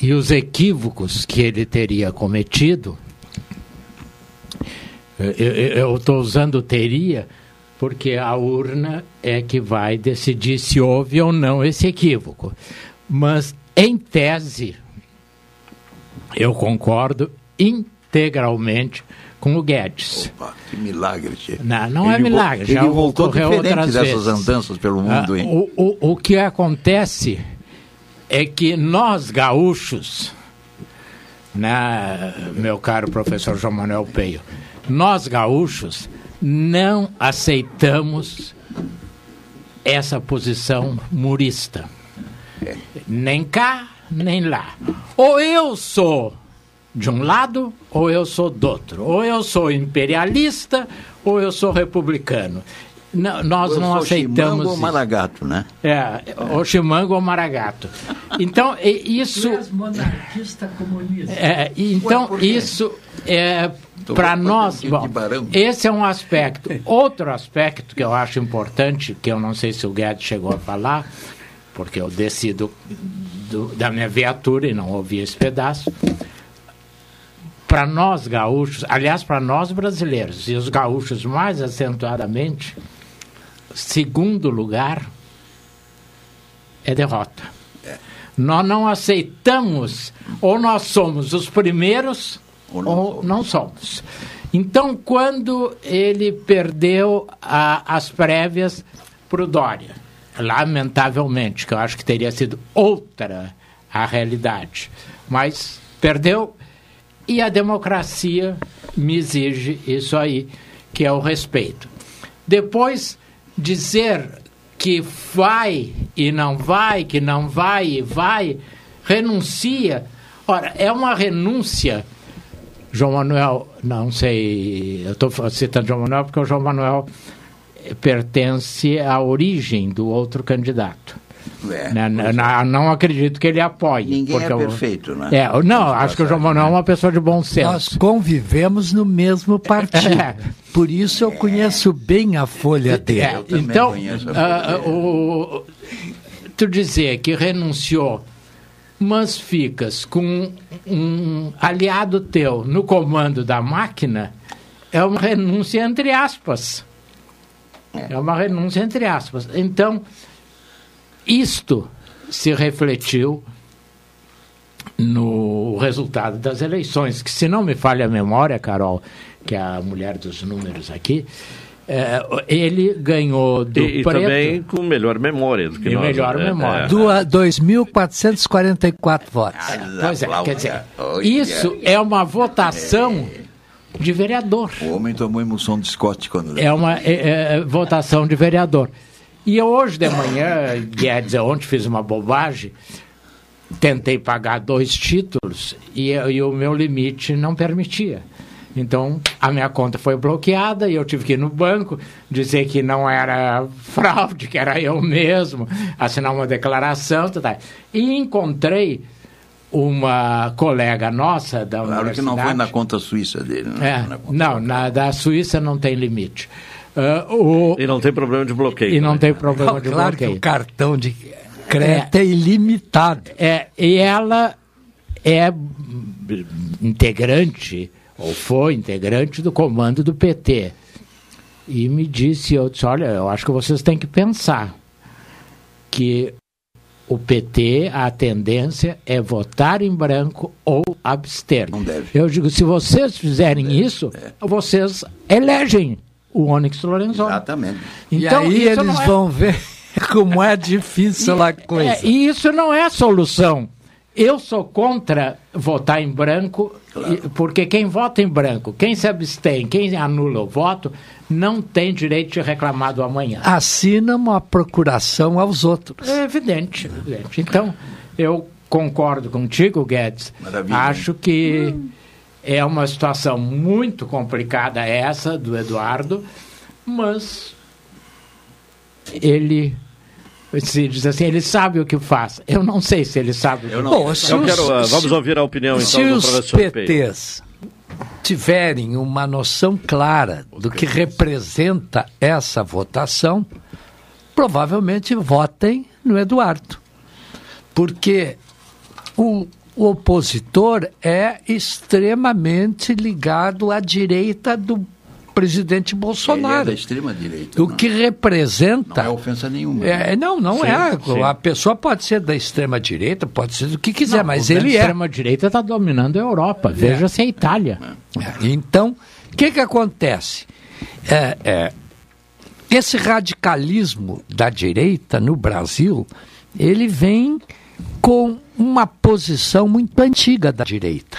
[SPEAKER 15] e os equívocos que ele teria cometido. Eu estou usando teria porque a urna é que vai decidir se houve ou não esse equívoco. Mas, em tese, eu concordo integralmente com o Guedes.
[SPEAKER 14] Opa, que milagre, tchê.
[SPEAKER 15] Não, não é
[SPEAKER 14] Ele vo-
[SPEAKER 15] milagre, já
[SPEAKER 14] Ele voltou diferente dessas andanças pelo mundo,
[SPEAKER 15] Ah,
[SPEAKER 14] hein?
[SPEAKER 15] o, o, o que acontece é que nós gaúchos, né, meu caro professor João Manuel Peio, nós gaúchos não aceitamos essa posição murista. Nem cá, nem lá. Ou eu sou de um lado, ou eu sou do outro. Ou eu sou imperialista, ou eu sou republicano. Não, nós
[SPEAKER 14] Eu
[SPEAKER 15] não aceitamos.
[SPEAKER 14] chimango ou maragato, né?
[SPEAKER 15] É, o chimango ou maragato. Então, isso.
[SPEAKER 16] monarquista comunista.
[SPEAKER 15] É, então, isso é para nós.
[SPEAKER 14] um
[SPEAKER 15] Bom, esse é um aspecto. Outro aspecto que eu acho importante, que eu não sei se o Guedes chegou a falar, porque eu desci do- do- da minha viatura e não ouvi esse pedaço. Para nós gaúchos, aliás, para nós brasileiros, e os gaúchos mais acentuadamente, segundo lugar é derrota. Nós não aceitamos, ou nós somos os primeiros, ou não, somos. Então, quando ele perdeu a- as prévias para o Dória, lamentavelmente, que eu acho que teria sido outra a realidade, mas perdeu e a democracia me exige isso aí, que é o respeito. Depois dizer que vai e não vai, que não vai e vai, renuncia. Ora, é uma renúncia. João Manuel, não sei, eu estou citando João Manuel porque o João Manuel pertence à origem do outro candidato.
[SPEAKER 14] É,
[SPEAKER 15] Né, n- n- não acredito que ele apoie.
[SPEAKER 14] Ninguém
[SPEAKER 15] porque
[SPEAKER 14] é
[SPEAKER 15] eu-
[SPEAKER 14] perfeito, né?
[SPEAKER 15] É, eu- não, acho que o João Manuel é uma pessoa de bom senso.
[SPEAKER 16] Nós convivemos no mesmo partido.
[SPEAKER 15] É.
[SPEAKER 16] Por isso eu conheço bem a folha dele.
[SPEAKER 15] É, então, ah, ah, o, tu dizer que renunciou, mas ficas com um aliado teu no comando da máquina, é uma renúncia entre aspas. É uma renúncia entre aspas. Então, isto se refletiu no resultado das eleições, que se não me falha a memória, Carol, que é a mulher dos números aqui, eh, ele ganhou do
[SPEAKER 1] E, e
[SPEAKER 15] preto.
[SPEAKER 1] também com melhor memória do que
[SPEAKER 15] E
[SPEAKER 1] nós.
[SPEAKER 15] melhor
[SPEAKER 1] né?
[SPEAKER 15] memória.
[SPEAKER 1] É.
[SPEAKER 16] Do- 2.444 votos.
[SPEAKER 15] Pois é, quer dizer, isso é uma votação de vereador.
[SPEAKER 14] O homem tomou emoção de Scott quando
[SPEAKER 15] É uma é, é, votação de vereador. E hoje de manhã, Guedes, ontem fiz uma bobagem, tentei pagar dois títulos e, e o meu limite não permitia. Então, a minha conta foi bloqueada e eu tive que ir no banco dizer que não era fraude, que era eu mesmo, assinar uma declaração. Tá, tá. E encontrei uma colega nossa da
[SPEAKER 14] Claro que
[SPEAKER 15] universidade.
[SPEAKER 14] não foi na conta suíça dele, né?
[SPEAKER 15] É, não, na da Suíça não tem limite. Ah, o-
[SPEAKER 1] E não tem problema de bloqueio.
[SPEAKER 15] E não
[SPEAKER 1] né?
[SPEAKER 15] tem problema de
[SPEAKER 16] claro que
[SPEAKER 15] bloqueio.
[SPEAKER 16] o cartão de crédito é, ilimitado.
[SPEAKER 15] É, e ela é integrante, ou foi integrante do comando do PT. E me disse, eu disse, olha, eu acho que vocês têm que pensar que o PT, a tendência é votar em branco ou abster. Não
[SPEAKER 14] deve.
[SPEAKER 15] Eu digo, se vocês fizerem isso, vocês elegem o Onyx Lorenzoni.
[SPEAKER 14] Exatamente.
[SPEAKER 15] Então,
[SPEAKER 16] e aí eles
[SPEAKER 15] é-
[SPEAKER 16] vão ver como é difícil a coisa.
[SPEAKER 15] É, e isso não é a solução. Eu sou contra votar em branco, e- porque quem vota em branco, quem se abstém, quem anula o voto, não tem direito de reclamar do amanhã.
[SPEAKER 16] Assina uma procuração aos outros.
[SPEAKER 15] É evidente, evidente. Então, eu concordo contigo, Guedes.
[SPEAKER 14] Maravilha.
[SPEAKER 15] Acho que é uma situação muito complicada essa do Eduardo, mas ele se diz assim, ele sabe o que faz. Eu não sei se ele sabe o que
[SPEAKER 1] não-
[SPEAKER 15] faz.
[SPEAKER 1] Eu quero, ah, vamos ouvir a opinião, então,
[SPEAKER 16] se
[SPEAKER 1] do
[SPEAKER 16] os. PTs tiverem uma noção clara do que representa essa votação, provavelmente votem no Eduardo. Porque o, o opositor é extremamente ligado à direita do presidente
[SPEAKER 14] Ele é
[SPEAKER 16] Bolsonaro.
[SPEAKER 14] da extrema direita.
[SPEAKER 16] O que representa.
[SPEAKER 14] Não é ofensa nenhuma.
[SPEAKER 16] É, não, não
[SPEAKER 15] Sim,
[SPEAKER 16] é.
[SPEAKER 15] sim.
[SPEAKER 16] A pessoa pode ser da extrema direita, pode ser do que quiser,
[SPEAKER 15] Não,
[SPEAKER 16] mas ele é.
[SPEAKER 15] extrema-direita está dominando a Europa. Veja-se a Itália.
[SPEAKER 16] Então, o que, que acontece? É, é, esse radicalismo da direita no Brasil, ele vem com uma posição muito antiga da direita.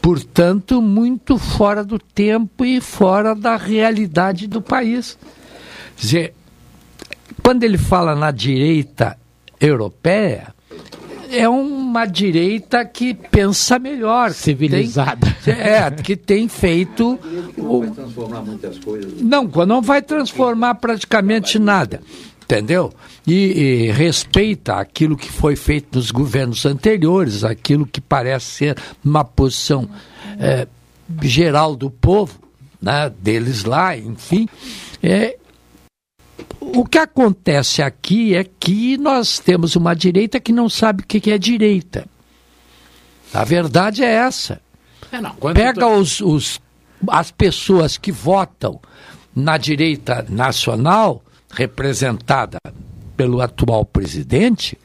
[SPEAKER 16] Portanto, muito fora do tempo e fora da realidade do país. Quer dizer, quando ele fala na direita europeia, é uma direita que pensa melhor.
[SPEAKER 15] Civilizada.
[SPEAKER 16] Tem, é, que tem feito. o-
[SPEAKER 14] transformar muitas coisas.
[SPEAKER 16] não, não vai transformar praticamente nada. Entendeu? E, e respeita aquilo que foi feito nos governos anteriores, aquilo que parece ser uma posição eh, geral do povo, né, deles lá, enfim. É, o que acontece aqui é que nós temos uma direita que não sabe o que é direita. A verdade é essa.
[SPEAKER 15] É, não,
[SPEAKER 16] Pega
[SPEAKER 15] tu-
[SPEAKER 16] os, os- as pessoas que votam na direita nacional, representada pelo atual presidente,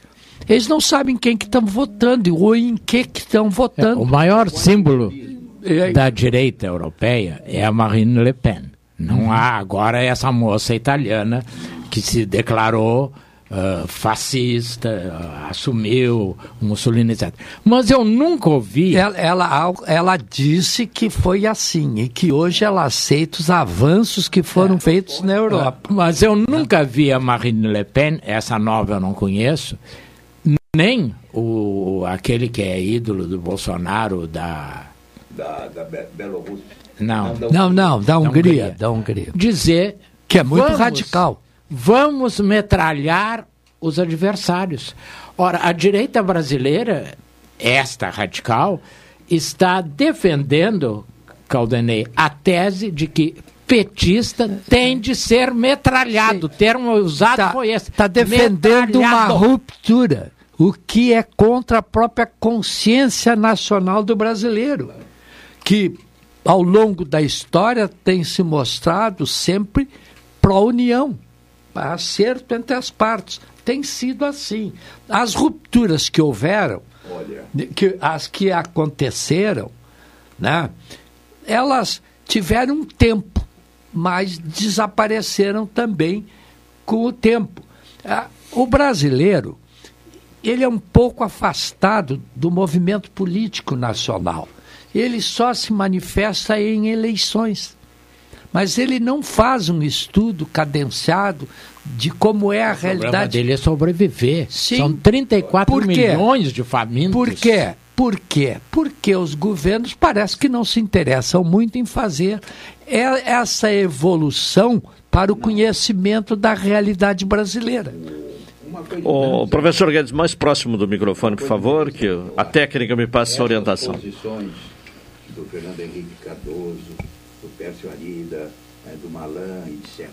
[SPEAKER 16] eles não sabem quem que estão votando ou em que que estão votando.
[SPEAKER 15] O maior símbolo da direita europeia é a Marine Le Pen. Não há agora essa moça italiana que se declarou ah, fascista, ah, assumiu o Mussolini, etc. Mas eu nunca ouvi.
[SPEAKER 16] Ela, ela, ela disse que foi assim e que hoje ela aceita os avanços que foram feitos na Europa.
[SPEAKER 15] Ah, Mas eu nunca vi a Marine Le Pen, essa nova eu não conheço, nem o, aquele que é ídolo do Bolsonaro, da.
[SPEAKER 14] Da, da Be- Bielorrússia.
[SPEAKER 15] Não.
[SPEAKER 16] Não, não, da Hungria, da Hungria.
[SPEAKER 15] Dizer.
[SPEAKER 16] Que é muito
[SPEAKER 15] vamos-
[SPEAKER 16] radical.
[SPEAKER 15] Vamos metralhar os adversários. Ora, a direita brasileira, esta radical, está defendendo, Caldenei, a tese de que petista tem de ser metralhado. O termo usado foi esse.
[SPEAKER 16] Está defendendo uma ruptura, o que é contra a própria consciência nacional do brasileiro, que ao longo da história tem se mostrado sempre pró-união, acerto entre as partes. Tem sido assim. As rupturas que houveram, que, as que aconteceram, né, elas tiveram um tempo, mas desapareceram também com o tempo. Ah, O brasileiro, ele é um pouco afastado do movimento político nacional. Ele só se manifesta em eleições. Mas ele não faz um estudo cadenciado de como é a
[SPEAKER 15] O problema
[SPEAKER 16] realidade.
[SPEAKER 15] dele é sobreviver.
[SPEAKER 16] Sim.
[SPEAKER 15] São 34
[SPEAKER 16] Por quê?
[SPEAKER 15] milhões de famintos.
[SPEAKER 16] Por quê? Por quê? Porque os governos parece que não se interessam muito em fazer e- essa evolução para o conhecimento da realidade brasileira.
[SPEAKER 1] O professor Guedes, mais próximo do microfone, por favor, que a técnica me passa essa orientação.
[SPEAKER 14] posições do Fernando Henrique Cardoso, do Pércio Arida, eh, do Malan, etc.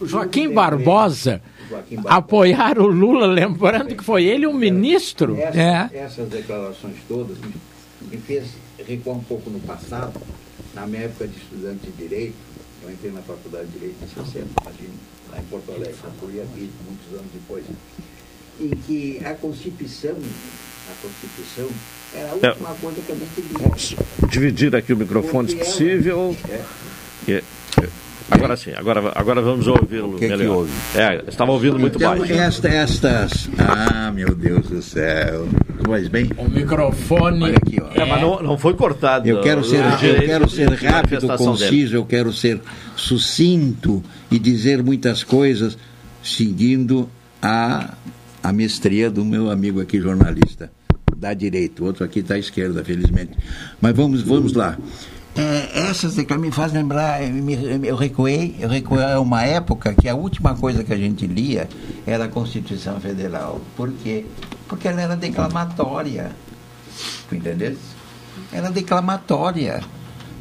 [SPEAKER 15] O Joaquim Barbosa
[SPEAKER 14] Joaquim Barbosa.
[SPEAKER 15] apoiar o Lula, lembrando que foi ele o ministro.
[SPEAKER 14] Essa-
[SPEAKER 16] É.
[SPEAKER 14] Essas declarações todas me, fez recuar um pouco no passado. Na minha época de estudante de Direito, eu entrei na Faculdade de Direito em 60, imagina, lá em Porto Alegre, concluí aqui muitos anos depois. Em que a Constituição, a Constituição era a
[SPEAKER 1] É.
[SPEAKER 14] última coisa que lia.
[SPEAKER 1] Vamos dividir aqui o microfone, se possível. Que- Agora sim, agora, agora vamos ouvi-lo
[SPEAKER 14] que que
[SPEAKER 1] melhor.
[SPEAKER 14] houve?
[SPEAKER 1] É, estava ouvindo muito
[SPEAKER 14] então,
[SPEAKER 1] baixo.
[SPEAKER 14] esta- estas. Ah, meu Deus do céu. Pois bem.
[SPEAKER 15] O microfone.
[SPEAKER 14] Olha aqui, ó.
[SPEAKER 1] É, mas não, não foi cortado.
[SPEAKER 14] Eu quero ser, eu quero ser rápido,
[SPEAKER 1] manifestação dele.
[SPEAKER 14] conciso, eu quero ser sucinto e dizer muitas coisas seguindo a, a mestria do meu amigo aqui, jornalista, da direita. O outro aqui à esquerda, felizmente. Mas vamos, vamos lá. É, essas declarações me fazem lembrar, eu recuei, eu recuei a uma época que a última coisa que a gente lia era a Constituição Federal. Por quê? Porque ela era declamatória. Entendeu? Era declamatória.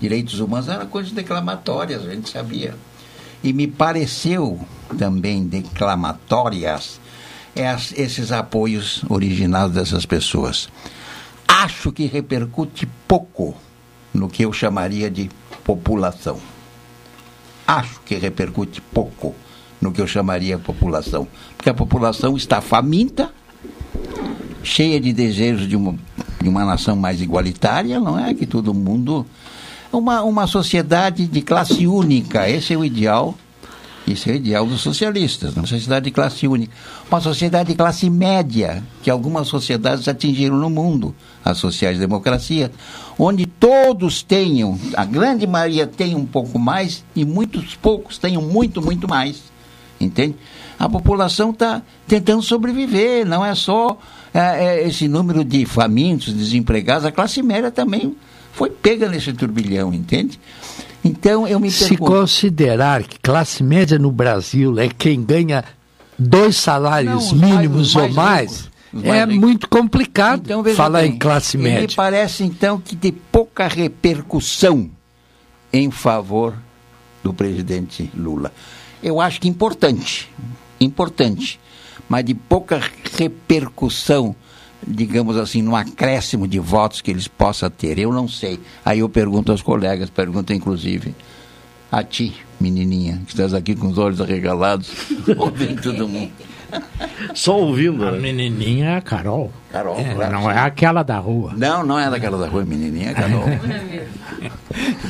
[SPEAKER 14] Direitos humanos eram coisas declamatórias, a gente sabia. E me pareceu também declamatórias esses apoios originados dessas pessoas. Acho que repercute pouco no que eu chamaria de população. Acho que repercute pouco no que eu chamaria população. Porque a população está faminta, cheia de desejos de uma, de uma nação mais igualitária, não é? Que todo mundo. Uma, uma sociedade de classe única, esse é o ideal. Esse é o ideal dos socialistas, uma sociedade de classe única. Uma sociedade de classe média, que algumas sociedades atingiram no mundo, as sociais-democracias, onde todos tenham, a grande maioria tem um pouco mais e muitos poucos tenham muito, muito mais. Entende? A população está tentando sobreviver, não é só é, é, esse número de famintos, desempregados, a classe média também foi pega nesse turbilhão, entende? Então eu me
[SPEAKER 16] Se
[SPEAKER 14] pergunto.
[SPEAKER 16] considerar que classe média no Brasil é quem ganha dois salários
[SPEAKER 14] Não, os mais-
[SPEAKER 16] mínimos
[SPEAKER 14] os
[SPEAKER 16] ou
[SPEAKER 14] mais
[SPEAKER 16] mais,
[SPEAKER 14] ricos, mais
[SPEAKER 16] é muito complicado
[SPEAKER 14] Então,
[SPEAKER 16] falar
[SPEAKER 14] bem,
[SPEAKER 16] em classe média.
[SPEAKER 14] Me parece então que de pouca repercussão em favor do presidente Lula. Eu acho que importante, importante, mas de pouca repercussão, digamos assim, no acréscimo de votos que eles possam ter. Eu não sei. Aí eu pergunto aos colegas, pergunto inclusive a ti, menininha, que estás aqui com os olhos arregalados, ouvindo todo mundo.
[SPEAKER 1] Só ouvindo.
[SPEAKER 15] A
[SPEAKER 1] né?
[SPEAKER 15] menininha é a Carol.
[SPEAKER 14] Carol,
[SPEAKER 15] É,
[SPEAKER 14] claro.
[SPEAKER 15] não é aquela da rua.
[SPEAKER 14] Não, não é daquela da rua, menininha, é Carol.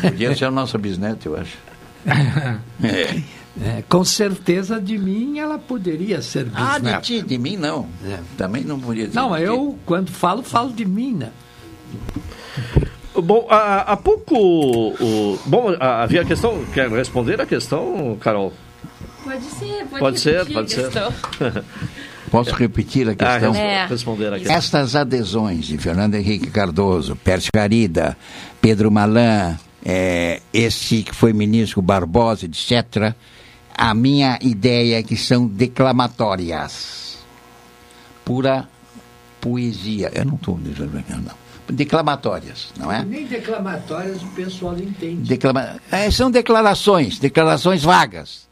[SPEAKER 14] Podia ser a nossa bisneta, eu acho. É.
[SPEAKER 16] É, com certeza de mim ela poderia ser
[SPEAKER 14] Ah, de
[SPEAKER 16] bisneta.
[SPEAKER 14] ti, de mim não. Também não podia dizer.
[SPEAKER 16] Não, eu quando falo, falo de mim, né?
[SPEAKER 1] Bom, há, há pouco. O, bom, ah, havia a questão. Quer responder a questão, Carol?
[SPEAKER 5] Pode ser, pode,
[SPEAKER 1] Pode ser, pode ser.
[SPEAKER 14] Posso repetir a
[SPEAKER 1] Ah,
[SPEAKER 14] questão?
[SPEAKER 1] res-
[SPEAKER 5] É.
[SPEAKER 1] responder a questão.
[SPEAKER 14] Estas adesões de Fernando Henrique Cardoso, Pércio Arida, Pedro Malan, eh, esse que foi ministro Barbosa, etc., a minha ideia é que são declamatórias. Pura poesia. Eu não estou dizendo não. Declamatórias, não é?
[SPEAKER 16] Nem declamatórias o pessoal entende.
[SPEAKER 14] Declama... É, são declarações, declarações vagas.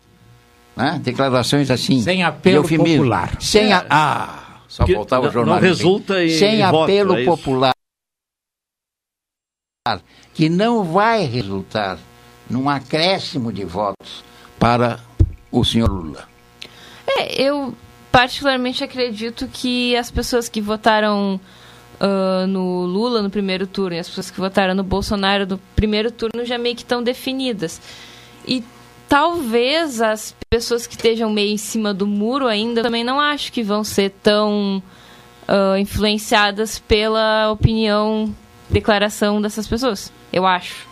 [SPEAKER 14] Né? Declarações assim.
[SPEAKER 15] Sem apelo popular.
[SPEAKER 14] Sem a... Ah, só
[SPEAKER 1] Que
[SPEAKER 14] faltava o jornal.
[SPEAKER 1] não resulta em
[SPEAKER 14] Sem
[SPEAKER 1] voto,
[SPEAKER 14] apelo
[SPEAKER 1] é
[SPEAKER 14] popular. Que não vai resultar num acréscimo de votos para o senhor Lula.
[SPEAKER 5] É, eu particularmente acredito que as pessoas que votaram ah, no Lula no primeiro turno e as pessoas que votaram no Bolsonaro no primeiro turno já meio que estão definidas. E talvez as pessoas que estejam meio em cima do muro ainda também não acho que vão ser tão ah, influenciadas pela opinião, declaração dessas pessoas. Eu acho.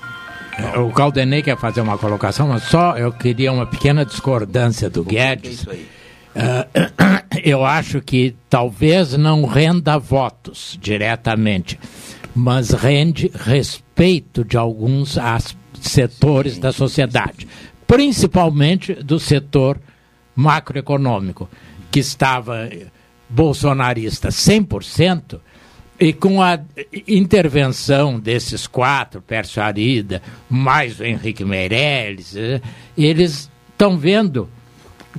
[SPEAKER 15] O Caldenei quer fazer uma colocação, mas só eu queria uma pequena discordância do Guedes. Ah, eu acho que talvez não renda votos diretamente, mas rende respeito de alguns setores da sociedade, principalmente do setor macroeconômico, que estava bolsonarista 100%, e com a intervenção desses quatro, Pércio Arida, mais o Henrique Meirelles, eh, eles estão vendo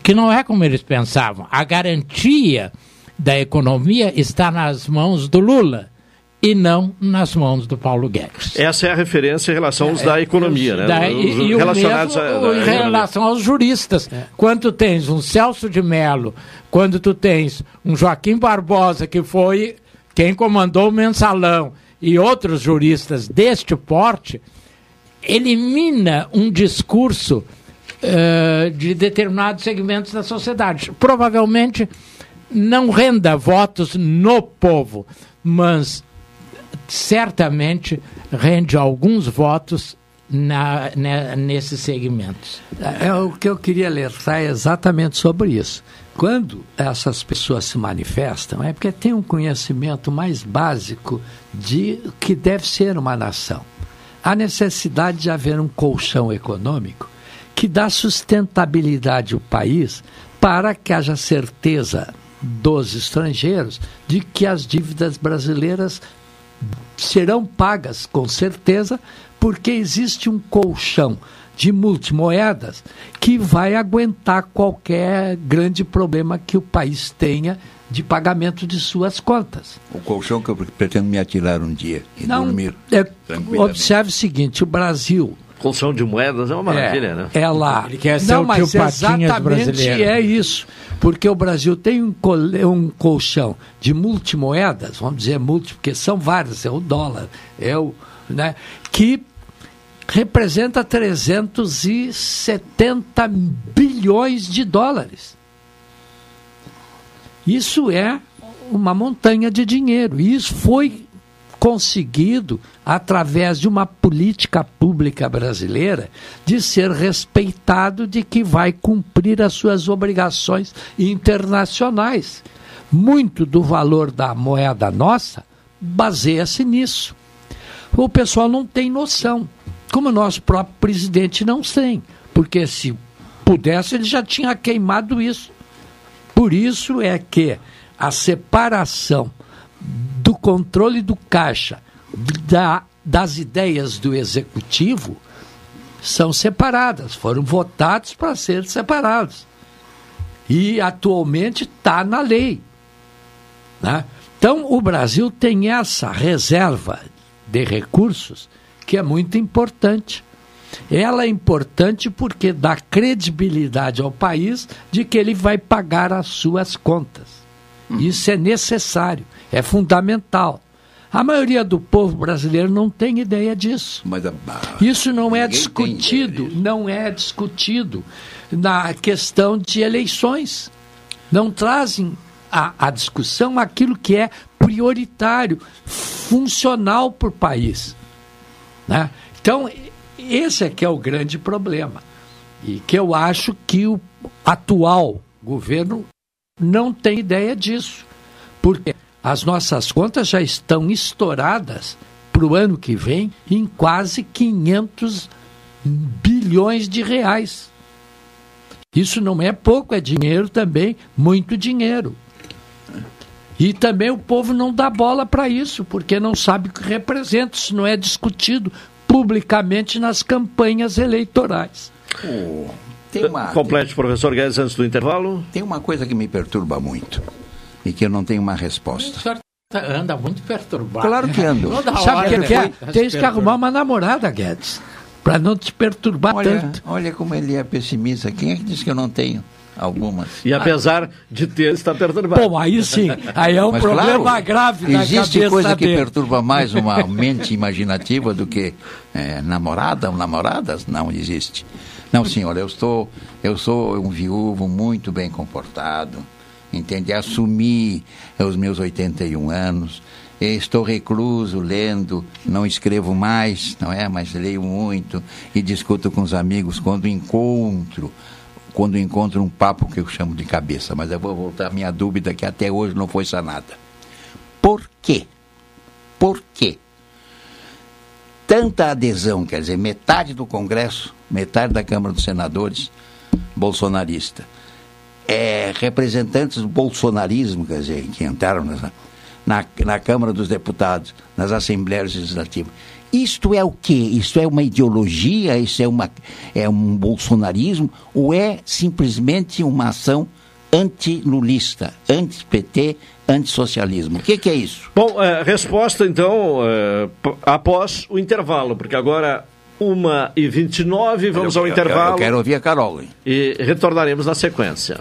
[SPEAKER 15] que não é como eles pensavam. A garantia da economia está nas mãos do Lula e não nas mãos do Paulo Guedes.
[SPEAKER 1] Essa é a referência em relação aos da economia, né?
[SPEAKER 15] Da-
[SPEAKER 1] Os
[SPEAKER 15] e, e o
[SPEAKER 1] relacionados
[SPEAKER 15] mesmo
[SPEAKER 1] à- à
[SPEAKER 15] em relação aos juristas. Quando tu tens um Celso de Mello, quando tu tens um Joaquim Barbosa, que foi quem comandou o mensalão, e outros juristas deste porte, elimina um discurso eh, de determinados segmentos da sociedade. Provavelmente não renda votos no povo, mas certamente rende alguns votos na, ne- nesses segmentos.
[SPEAKER 16] É o que eu queria alertar é exatamente sobre isso. Quando essas pessoas se manifestam, é porque tem um conhecimento mais básico de que deve ser uma nação. A necessidade de haver um colchão econômico que dá sustentabilidade ao país para que haja certeza dos estrangeiros de que as dívidas brasileiras serão pagas com certeza, porque existe um colchão de multimoedas que vai aguentar qualquer grande problema que o país tenha de pagamento de suas contas.
[SPEAKER 14] O colchão que eu pretendo me atirar um dia e
[SPEAKER 16] Não,
[SPEAKER 14] dormir.
[SPEAKER 16] é, observe o seguinte, o Brasil
[SPEAKER 1] Colchão de moedas é uma maravilha, né?
[SPEAKER 16] ela
[SPEAKER 15] Ele quer ser
[SPEAKER 16] não,
[SPEAKER 15] o
[SPEAKER 16] mas exatamente
[SPEAKER 15] brasileiro.
[SPEAKER 16] é isso, porque o Brasil tem um, um colchão de multimoedas, vamos dizer multi, porque são várias, é o dólar, é o, né, que representa 370 bilhões de dólares. Isso é uma montanha de dinheiro. Isso foi conseguido através de uma política pública brasileira de ser respeitado de que vai cumprir as suas obrigações internacionais. Muito do valor da moeda nossa baseia-se nisso. O pessoal não tem noção, como o nosso próprio presidente não tem, porque se pudesse ele já tinha queimado isso. Por isso é que a separação do controle do caixa da- das ideias do executivo são separadas, foram votados para ser separados. E atualmente está na lei. né? Então o Brasil tem essa reserva de recursos que é muito importante. Ela é importante porque dá credibilidade ao país de que ele vai pagar as suas contas. Isso é necessário, é fundamental. A maioria do povo brasileiro não tem ideia disso.
[SPEAKER 14] Mas a-
[SPEAKER 16] Isso não é
[SPEAKER 14] Ninguém tem
[SPEAKER 16] discutido, não é discutido na questão de eleições. Não trazem à, à discussão aquilo que é prioritário, funcional para o país. Né? Então, esse é que é o grande problema. E que eu acho que o atual governo não tem ideia disso. Porque as nossas contas já estão estouradas para o ano que vem em quase 500 bilhões de reais. Isso não é pouco, é dinheiro também, muito dinheiro. E também o povo não dá bola para isso, porque não sabe o que representa, isso não é discutido publicamente nas campanhas eleitorais.
[SPEAKER 14] Tem uma,
[SPEAKER 1] Complete, professor Guedes, antes do intervalo.
[SPEAKER 14] tem uma coisa que me perturba muito e que eu não tenho uma resposta.
[SPEAKER 15] O senhor tá- anda muito perturbado.
[SPEAKER 14] Claro que ando.
[SPEAKER 15] Toda
[SPEAKER 16] Sabe o que, que é? Tens que arrumar uma namorada, Guedes, para não te perturbar
[SPEAKER 14] Olha,
[SPEAKER 16] tanto.
[SPEAKER 14] olha como ele é pessimista. Quem é que disse que eu não tenho algumas?
[SPEAKER 1] E apesar de ter, está perturbado.
[SPEAKER 16] Bom, aí sim, aí é um
[SPEAKER 14] Mas,
[SPEAKER 16] problema
[SPEAKER 14] claro,
[SPEAKER 16] grave na
[SPEAKER 14] Existe coisa que
[SPEAKER 16] dele.
[SPEAKER 14] perturba mais uma mente imaginativa do que eh, namorada ou namoradas? Não existe. Não, senhor, eu estou, eu sou um viúvo muito bem comportado, entende? Assumi os meus 81 anos, estou recluso, lendo, não escrevo mais, não é? Mas leio muito e discuto com os amigos quando encontro quando encontro um papo que eu chamo de cabeça, mas eu vou voltar à minha dúvida que até hoje não foi sanada. Por quê? Por quê? Tanta adesão, quer dizer, metade do Congresso, metade da Câmara dos Senadores, bolsonarista. É, representantes do bolsonarismo, quer dizer, que entraram na, na, na Câmara dos Deputados, nas Assembleias Legislativas. Isto é o quê? Isto é uma ideologia? Isso é, uma, é um bolsonarismo? Ou é simplesmente uma ação anti-lulista, anti-PT, anti-socialismo? O que, que é isso?
[SPEAKER 1] Bom, é, resposta então é, após o intervalo, porque agora 1h29, vamos
[SPEAKER 14] Eu-
[SPEAKER 1] ao
[SPEAKER 14] eu-
[SPEAKER 1] intervalo.
[SPEAKER 14] Eu quero ouvir a Carol. hein?
[SPEAKER 1] E retornaremos na sequência.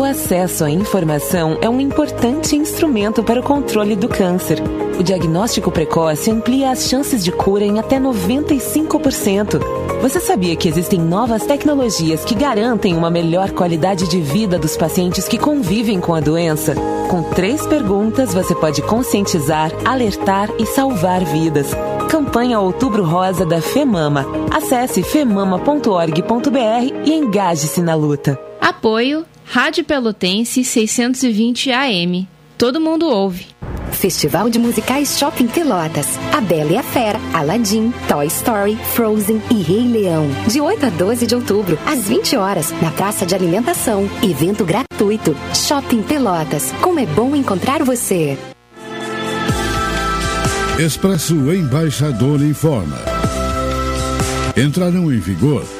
[SPEAKER 17] O acesso à informação é um importante instrumento para o controle do câncer. O diagnóstico precoce amplia as chances de cura em até 95%. Você sabia que existem novas tecnologias que garantem uma melhor qualidade de vida dos pacientes que convivem com a doença? Com três perguntas, você pode conscientizar, alertar e salvar vidas. Campanha Outubro Rosa da FEMAMA. Acesse femama.org.br e engaje-se na luta.
[SPEAKER 5] Apoio Rádio Pelotense 620 AM. Todo mundo ouve.
[SPEAKER 18] Festival de Musicais Shopping Pelotas. A Bela e a Fera, Aladdin, Toy Story, Frozen e Rei Leão. De 8 a 12 de outubro, às 20 horas, na Praça de Alimentação. Evento gratuito. Shopping Pelotas. Como é bom encontrar você.
[SPEAKER 10] Expresso Embaixador informa. Entrarão em vigor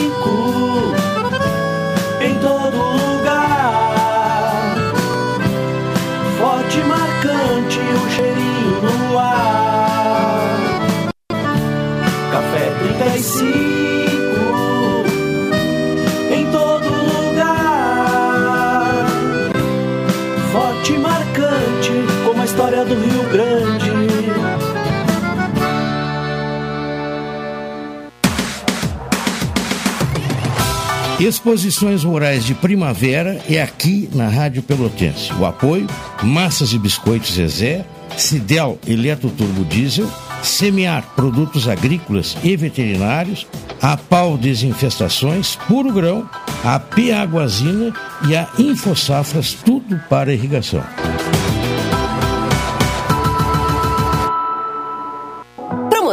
[SPEAKER 19] Exposições Rurais de Primavera é aqui na Rádio Pelotense. O apoio: Massas e Biscoitos Zezé, Cidel Eletroturbo Diesel, Semear Produtos Agrícolas e Veterinários, a Pau Desinfestações, Puro Grão, a Piaguazina e a Infosafras, tudo para irrigação.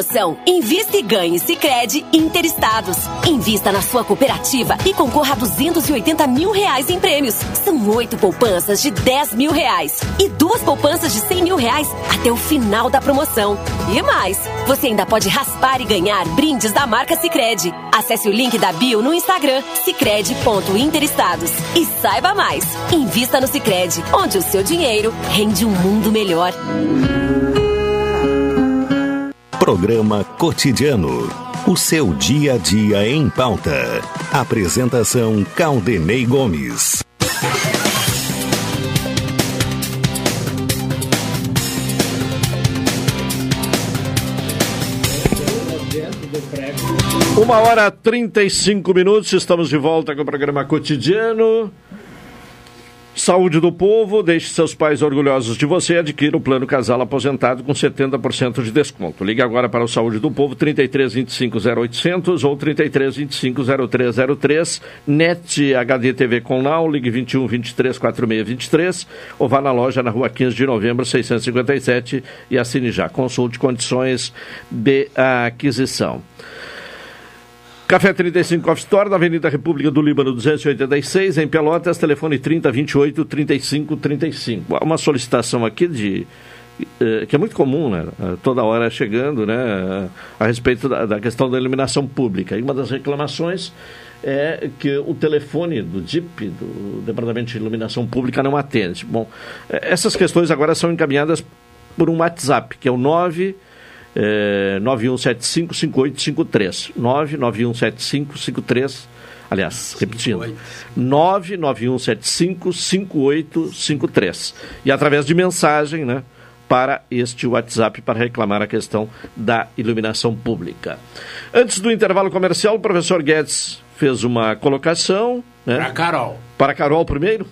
[SPEAKER 20] Promoção Invista e Ganhe Sicredi Interestados. Invista na sua cooperativa e concorra a 280 mil reais em prêmios. São oito poupanças de 10 mil reais e duas poupanças de 100 mil reais até o final da promoção. E mais, você ainda pode raspar e ganhar brindes da marca Sicredi. Acesse o link da bio no Instagram sicredi.interestados e saiba mais. Invista no Sicredi, onde o seu dinheiro rende um mundo melhor.
[SPEAKER 12] Programa Cotidiano. O seu dia a dia em pauta. Apresentação Caldenei Gomes.
[SPEAKER 1] Uma hora 35 minutos, estamos de volta com o programa cotidiano. Saúde do povo, deixe seus pais orgulhosos de você adquira o plano casal aposentado com 70% de desconto. Ligue agora para o Saúde do Povo, 33 25 0800 ou 33 25 0303. NET HD TV com Now, ligue 21 23 46 23 ou vá na loja na rua 15 de novembro 657 e assine já. Consulte condições de aquisição. Café 35 Off Store, na Avenida República do Líbano 286, em Pelotas, telefone 3028 3535. Há uma solicitação aqui de eh, que é muito comum, né? Eh, Toda hora chegando, né? A respeito da, da questão da iluminação pública. E uma das reclamações é que o telefone do DIP, do Departamento de Iluminação Pública, não atende. Bom, eh, essas questões agora são encaminhadas por um WhatsApp, que é o 9 é, 91755853. 9917553. Aliás, repetindo. 991755853. E através de mensagem, né? Para este WhatsApp para reclamar a questão da iluminação pública. Antes do intervalo comercial, o professor Guedes fez uma colocação. Né?
[SPEAKER 15] Para Carol.
[SPEAKER 1] Para Carol primeiro?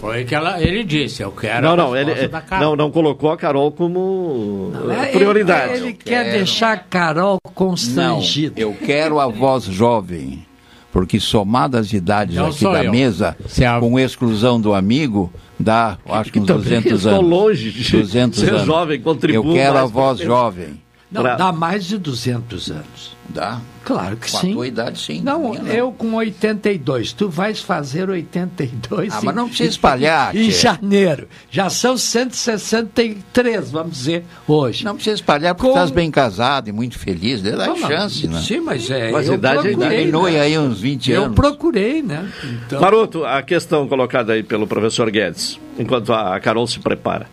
[SPEAKER 15] Foi que ela, ele disse, eu quero
[SPEAKER 1] não,
[SPEAKER 15] a
[SPEAKER 1] não, ele,
[SPEAKER 15] Carol.
[SPEAKER 1] não, não colocou a Carol como eh,
[SPEAKER 16] É,
[SPEAKER 1] prioridade.
[SPEAKER 16] Ele, ele quer deixar a Carol constrangida.
[SPEAKER 14] Não, eu quero a voz jovem, porque somadas as idades
[SPEAKER 16] Não
[SPEAKER 14] aqui da
[SPEAKER 16] eu.
[SPEAKER 14] mesa, com exclusão do amigo, dá, acho que uns
[SPEAKER 1] também
[SPEAKER 14] 200
[SPEAKER 1] estou
[SPEAKER 14] anos.
[SPEAKER 1] longe de
[SPEAKER 14] 200
[SPEAKER 1] ser
[SPEAKER 14] anos.
[SPEAKER 1] jovem, contribuo
[SPEAKER 14] Eu quero a voz jovem.
[SPEAKER 16] Não,
[SPEAKER 1] pra-
[SPEAKER 16] dá mais de 200 anos.
[SPEAKER 14] Dá?
[SPEAKER 16] Claro que
[SPEAKER 14] Com a
[SPEAKER 16] sim.
[SPEAKER 14] tua idade, sim.
[SPEAKER 16] Não,
[SPEAKER 14] Minha não.
[SPEAKER 16] eu com 82. Tu vais fazer 82
[SPEAKER 14] Ah,
[SPEAKER 16] em-
[SPEAKER 14] mas não precisa espalhar,
[SPEAKER 16] Em
[SPEAKER 14] tia.
[SPEAKER 16] janeiro. Já são 163, vamos dizer, hoje.
[SPEAKER 14] Não precisa espalhar porque estás bem casado e muito feliz. Dê dá
[SPEAKER 16] Não, não,
[SPEAKER 14] chance, né?
[SPEAKER 16] sim, mas é,
[SPEAKER 14] Mas
[SPEAKER 16] eu
[SPEAKER 14] idade,
[SPEAKER 16] procurei,
[SPEAKER 14] diminui
[SPEAKER 16] né?
[SPEAKER 14] aí uns 20
[SPEAKER 16] Eu
[SPEAKER 14] anos.
[SPEAKER 16] procurei, né? Então,
[SPEAKER 1] Maroto, a questão colocada aí pelo professor Guedes, enquanto a Carol se prepara.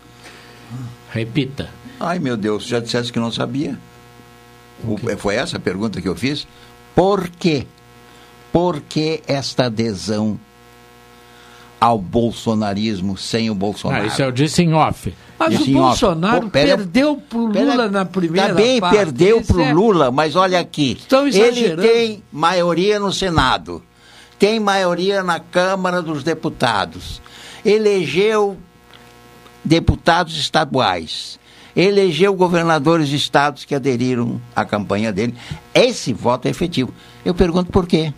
[SPEAKER 15] Repita.
[SPEAKER 14] Ai, meu Deus, já disseste que não sabia. O- foi essa a pergunta que eu fiz? Por quê? Por que esta adesão ao bolsonarismo sem o Bolsonaro?
[SPEAKER 15] Ah, isso eu disse em off.
[SPEAKER 16] Mas
[SPEAKER 14] Disse
[SPEAKER 16] o
[SPEAKER 14] em off.
[SPEAKER 16] Perdeu pro Lula na primeira
[SPEAKER 14] Também
[SPEAKER 16] parte.
[SPEAKER 14] perdeu
[SPEAKER 16] Isso
[SPEAKER 14] pro
[SPEAKER 16] é-
[SPEAKER 14] Lula, mas olha aqui.
[SPEAKER 16] Estão
[SPEAKER 14] Ele tem maioria no Senado, tem maioria na Câmara dos Deputados, elegeu deputados estaduais, elegeu governadores de estados que aderiram à campanha dele. Esse voto é efetivo. Eu pergunto por quê?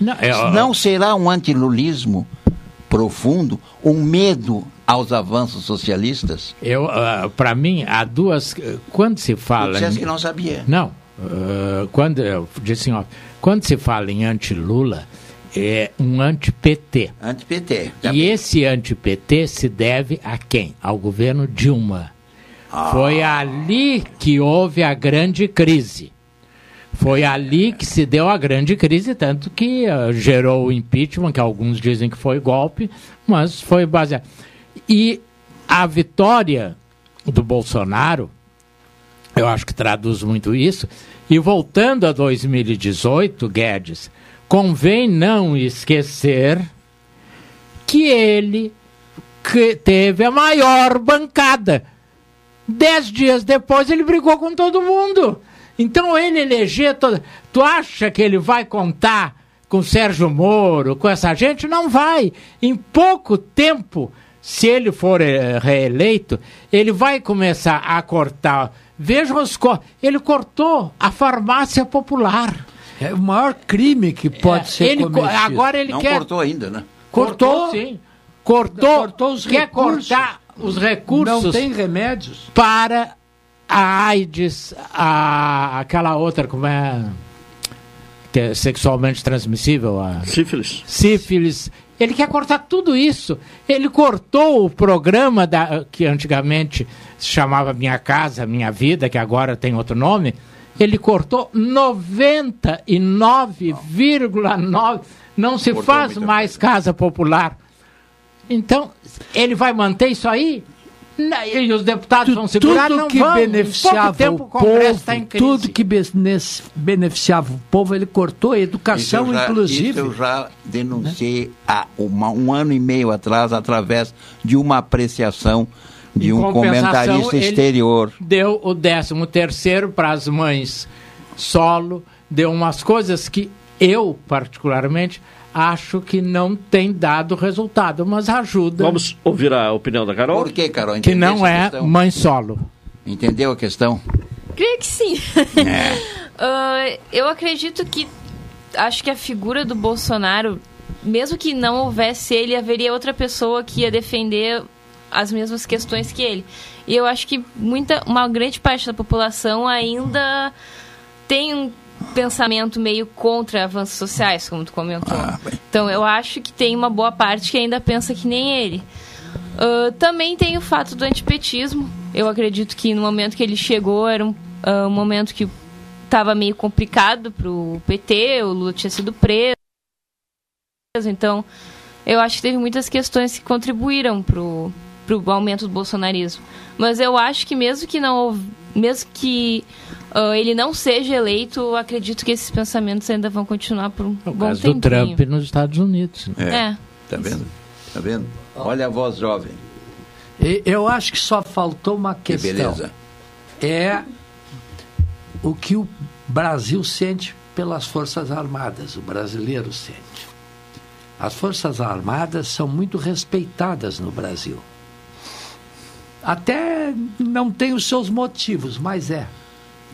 [SPEAKER 15] Não, é,
[SPEAKER 14] Não será um antilulismo profundo, um medo aos avanços socialistas?
[SPEAKER 15] Eu, para mim, há duas. Quando se fala. em-
[SPEAKER 14] que não sabia.
[SPEAKER 15] Não. ah, quando eu disse assim, ó, quando se fala em anti-Lula, é um anti-PT.
[SPEAKER 14] Anti-PT.
[SPEAKER 15] E esse anti-PT se deve a quem? Ao governo Dilma. Foi ali que houve a grande crise. Foi ali que se deu a grande crise, tanto que ah, gerou o impeachment, que alguns dizem que foi golpe, mas foi baseado. E a vitória do Bolsonaro, eu acho que traduz muito isso. E voltando a 2018, Guedes, convém não esquecer que ele que teve a maior bancada. Dez dias depois ele brigou com todo mundo. Então ele eleger todo. Tu acha que ele vai contar com Sérgio Moro, com essa gente? Não vai. Em pouco tempo, se ele for eh, reeleito, ele vai começar a cortar. Veja os co... Ele cortou a farmácia popular.
[SPEAKER 16] É o maior crime que pode ser
[SPEAKER 15] ele co-
[SPEAKER 16] cometido.
[SPEAKER 15] agora ele
[SPEAKER 14] não
[SPEAKER 15] quer
[SPEAKER 14] cortou ainda, né?
[SPEAKER 15] Cortou, sim. Cortou,
[SPEAKER 16] Cortou os
[SPEAKER 15] quer
[SPEAKER 16] recursos.
[SPEAKER 15] cortar os recursos
[SPEAKER 16] Não tem remédios.
[SPEAKER 15] para a AIDS, a, aquela outra, como é? Que é sexualmente transmissível? A...
[SPEAKER 1] Sífilis.
[SPEAKER 15] Sífilis. Ele quer cortar tudo isso. Ele cortou o programa da, que antigamente se chamava Minha Casa, Minha Vida, que agora tem outro nome. Ele cortou 99,9. Não se
[SPEAKER 14] Cortou
[SPEAKER 15] faz mais casa popular. Então, ele vai manter isso aí? E os deputados vão segurar?
[SPEAKER 16] tudo
[SPEAKER 15] não
[SPEAKER 16] que
[SPEAKER 15] vão.
[SPEAKER 16] Beneficiava
[SPEAKER 15] tempo,
[SPEAKER 16] o
[SPEAKER 15] o Congresso
[SPEAKER 16] povo,
[SPEAKER 15] crise.
[SPEAKER 16] tudo que bene- beneficiava o povo, ele cortou a educação,
[SPEAKER 14] já-
[SPEAKER 16] inclusive.
[SPEAKER 14] Isso eu já denunciei há uma- um ano e meio atrás, através de uma apreciação de
[SPEAKER 15] Em
[SPEAKER 14] um comentarista
[SPEAKER 15] ele
[SPEAKER 14] exterior.
[SPEAKER 15] Deu o 13 terceiro para as mães solo, deu umas coisas que eu, particularmente, acho que não tem dado resultado, mas ajuda.
[SPEAKER 1] Vamos ouvir a opinião da Carol?
[SPEAKER 14] Por que, Carol?
[SPEAKER 15] que não é
[SPEAKER 14] questão?
[SPEAKER 15] mãe solo.
[SPEAKER 14] Entendeu a questão?
[SPEAKER 5] Creio que sim.
[SPEAKER 14] É.
[SPEAKER 5] Ah, eu acredito que. Acho que a figura do Bolsonaro, mesmo que não houvesse ele, haveria outra pessoa que ia defender as mesmas questões que ele. E eu acho que muita, uma grande parte da população ainda tem um pensamento meio contra avanços sociais, como tu comentou. então eu acho que tem uma boa parte que ainda pensa que nem ele. Ah, também tem o fato do antipetismo. Eu acredito que no momento que ele chegou era um, ah, um momento que estava meio complicado para o PT, o Lula tinha sido preso. Então, eu acho que teve muitas questões que contribuíram para o aumento do bolsonarismo. Mas eu acho que mesmo que não mesmo que ah, ele não seja eleito, eu acredito que esses pensamentos ainda vão continuar por um
[SPEAKER 15] O
[SPEAKER 5] bom
[SPEAKER 15] caso do
[SPEAKER 5] tempinho.
[SPEAKER 15] Trump nos Estados Unidos.
[SPEAKER 5] É.
[SPEAKER 14] Tá vendo? Tá vendo? Olha a voz jovem.
[SPEAKER 16] E Eu acho que só faltou uma
[SPEAKER 14] Que
[SPEAKER 16] questão.
[SPEAKER 14] beleza.
[SPEAKER 16] É o que o Brasil sente pelas Forças Armadas, o brasileiro sente. As Forças Armadas são muito respeitadas no Brasil. Até não tem os seus motivos, mas é.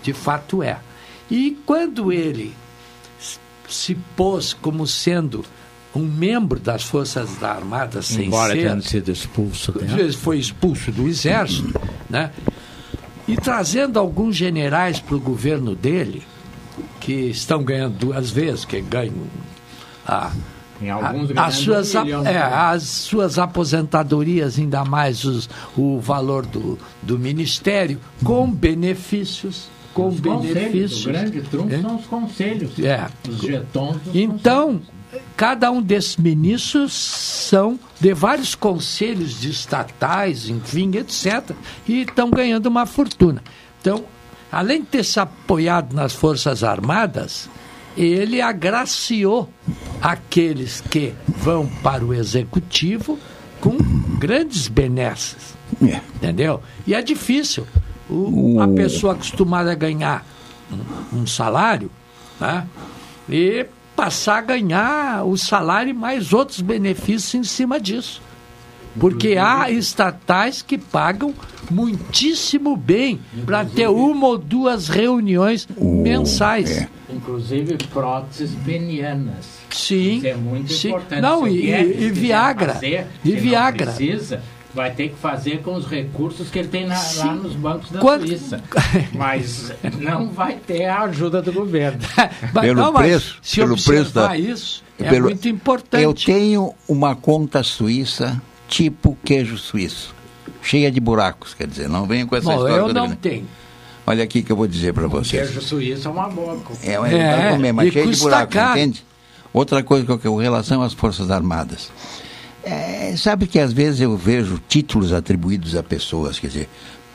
[SPEAKER 16] De fato é. E quando ele se pôs como sendo um membro das Forças Armadas sem
[SPEAKER 15] Embora
[SPEAKER 16] ser,
[SPEAKER 15] tenha sido expulso
[SPEAKER 16] ele foi expulso do exército, né? e trazendo alguns generais para o governo dele, que estão ganhando duas vezes, que ganham a,
[SPEAKER 15] Em alguns
[SPEAKER 16] a- as, suas,
[SPEAKER 15] um milhão.
[SPEAKER 16] é, as suas aposentadorias, ainda mais os- o valor do, do ministério, com benefícios. Com
[SPEAKER 15] Os conselhos,
[SPEAKER 16] benefícios.
[SPEAKER 15] o grande trunfo
[SPEAKER 16] É.
[SPEAKER 15] são os conselhos.
[SPEAKER 16] É.
[SPEAKER 15] Os jetons dos
[SPEAKER 16] Então, cada um desses ministros são de vários conselhos de estatais, enfim, etc. E estão ganhando uma fortuna. Então, além de ter se apoiado nas Forças Armadas, ele agraciou aqueles que vão para o executivo com grandes benesses. Entendeu? E é difícil. O- a pessoa acostumada a ganhar um, um salário, né? E passar a ganhar o salário e mais outros benefícios em cima disso. Porque há estatais que pagam muitíssimo bem para ter uma ou duas reuniões mensais.
[SPEAKER 15] Inclusive próteses penianas.
[SPEAKER 16] Sim.
[SPEAKER 15] Isso é muito
[SPEAKER 16] sim.
[SPEAKER 15] importante.
[SPEAKER 16] Não, e- e Viagra.
[SPEAKER 15] fazer,
[SPEAKER 16] E Viagra.
[SPEAKER 15] precisa, vai ter que fazer com os recursos que ele tem na- lá nos bancos da
[SPEAKER 16] Quanto-
[SPEAKER 15] Suíça. Mas não vai ter a ajuda do governo.
[SPEAKER 14] Pelo
[SPEAKER 16] não,
[SPEAKER 14] preço,
[SPEAKER 16] se
[SPEAKER 14] pelo preço da,
[SPEAKER 16] isso, é
[SPEAKER 14] pelo-
[SPEAKER 16] muito importante.
[SPEAKER 14] Eu tenho uma conta suíça tipo queijo suíço, cheia de buracos, quer dizer, não venho com essa
[SPEAKER 16] Bom,
[SPEAKER 14] história.
[SPEAKER 16] eu não
[SPEAKER 14] né?
[SPEAKER 16] tenho.
[SPEAKER 14] Olha aqui que eu vou dizer para vocês.
[SPEAKER 15] Queijo suíço é uma boa.
[SPEAKER 14] É, mas é, comer, mas
[SPEAKER 16] e
[SPEAKER 14] cheio de
[SPEAKER 16] custa
[SPEAKER 14] buraco,
[SPEAKER 16] caro.
[SPEAKER 14] entende? Outra coisa que eu com relação às Forças Armadas. É, sabe que às vezes eu vejo títulos atribuídos a pessoas, quer dizer,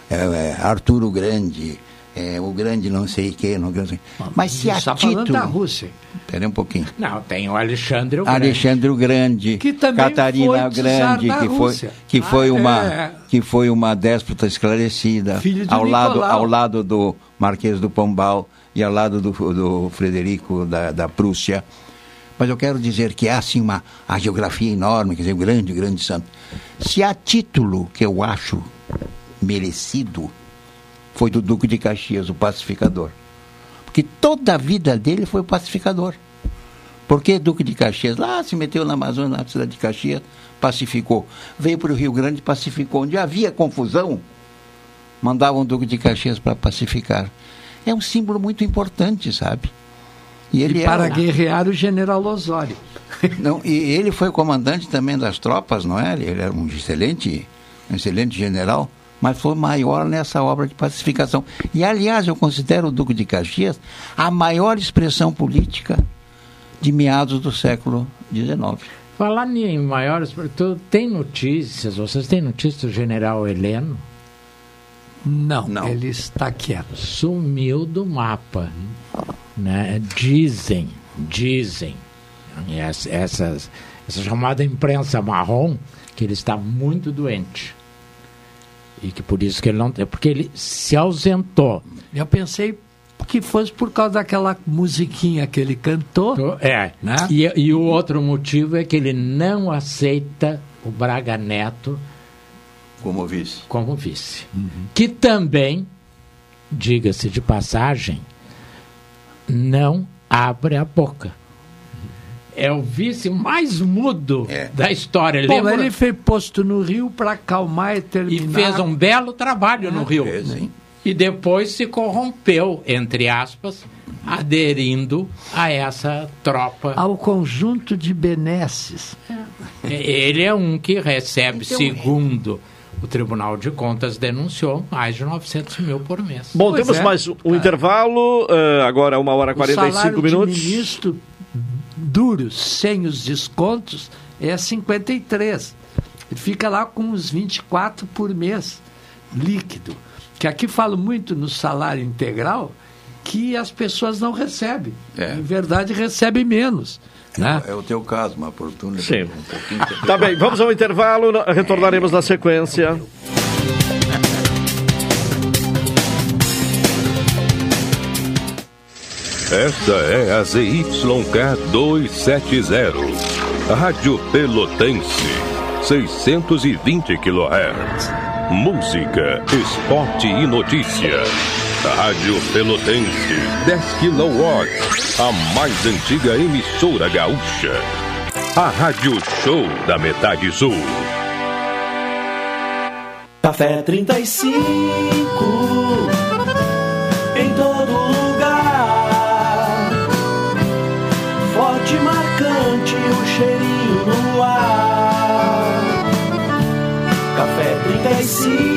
[SPEAKER 14] é, é, Arturo Grande, é, o grande não sei quem, não sei. Mas se há
[SPEAKER 16] Está falando
[SPEAKER 14] título...
[SPEAKER 16] da Rússia.
[SPEAKER 14] Espera um pouquinho.
[SPEAKER 15] Não, tem o Alexandre o Grande.
[SPEAKER 14] Alexandre o Grande,
[SPEAKER 16] Que também
[SPEAKER 14] Catarina
[SPEAKER 16] foi
[SPEAKER 14] Grande, que foi que foi
[SPEAKER 16] Ah,
[SPEAKER 14] uma
[SPEAKER 16] é.
[SPEAKER 14] que foi uma déspota esclarecida
[SPEAKER 16] Filho de
[SPEAKER 14] ao lado ao lado do Marquês do Pombal e ao lado do, do Frederico da, da Prússia. Mas eu quero dizer que há assim uma a geografia enorme, quer dizer, um grande, grande santo. Se há título que eu acho merecido, foi do Duque de Caxias, o pacificador. Porque toda a vida dele foi pacificador. Porque Duque de Caxias lá se meteu na Amazônia, na cidade de Caxias, pacificou. Veio para o Rio Grande, pacificou. Onde havia confusão, mandavam o Duque de Caxias para pacificar. É um símbolo muito importante, sabe? E ele
[SPEAKER 16] e para
[SPEAKER 14] era-
[SPEAKER 16] guerrear o general Osório.
[SPEAKER 14] não, e ele foi comandante também das tropas, não é? Ele era um excelente, um excelente general, mas foi maior nessa obra de pacificação. E, aliás, eu considero o Duque de Caxias a maior expressão política de meados do século XIX.
[SPEAKER 15] Falar em maiores. Tu tem notícias? Vocês têm notícias do general Heleno?
[SPEAKER 16] Não, ele está quieto.
[SPEAKER 15] Sumiu do mapa. Né? Dizem, dizem, essa, essas, essa chamada imprensa marrom, que ele está muito doente. E que por isso que ele não. É porque ele se ausentou.
[SPEAKER 16] Eu pensei que fosse por causa daquela musiquinha que ele cantou.
[SPEAKER 15] É.
[SPEAKER 16] Né?
[SPEAKER 15] E, e o outro motivo é que ele não aceita o Braga Neto
[SPEAKER 14] como vice.
[SPEAKER 15] Como vice. Que também, diga-se de passagem, não abre a boca. É o vice mais mudo da história.
[SPEAKER 16] Bom,
[SPEAKER 15] Lembra?
[SPEAKER 16] ele foi posto no Rio para acalmar e terminar.
[SPEAKER 15] E fez um belo trabalho no
[SPEAKER 16] É,
[SPEAKER 15] Rio.
[SPEAKER 16] fez, sim.
[SPEAKER 15] E depois se corrompeu, entre aspas, aderindo a essa tropa.
[SPEAKER 16] Ao conjunto de benesses.
[SPEAKER 15] Ele é um que recebe,
[SPEAKER 16] Então,
[SPEAKER 15] segundo o Tribunal de Contas denunciou, mais de 900 mil por mês.
[SPEAKER 1] Bom,
[SPEAKER 16] Pois
[SPEAKER 1] temos
[SPEAKER 16] é.
[SPEAKER 1] mais um intervalo, eh, agora uma hora e
[SPEAKER 16] O salário
[SPEAKER 1] 45 minutos.
[SPEAKER 16] de ministro duros, sem os descontos, é 53. Ele fica lá com uns 24 por mês, líquido. Que aqui falo muito no salário integral, que as pessoas não recebem.
[SPEAKER 14] É.
[SPEAKER 16] Em verdade, recebem menos. Né?
[SPEAKER 14] É o teu caso, uma fortuna.
[SPEAKER 1] Sim.
[SPEAKER 14] Um.
[SPEAKER 1] Tá bem, vamos ao intervalo, retornaremos na sequência.
[SPEAKER 6] Esta é a ZYK 270, Rádio Pelotense, 620 kHz. Música, esporte e notícia. Rádio Pelotense, 10 kW, a mais antiga emissora gaúcha. A Rádio Show da Metade Sul.
[SPEAKER 9] Café 35 em todo lugar. Forte marcante o cheirinho no ar. Café 35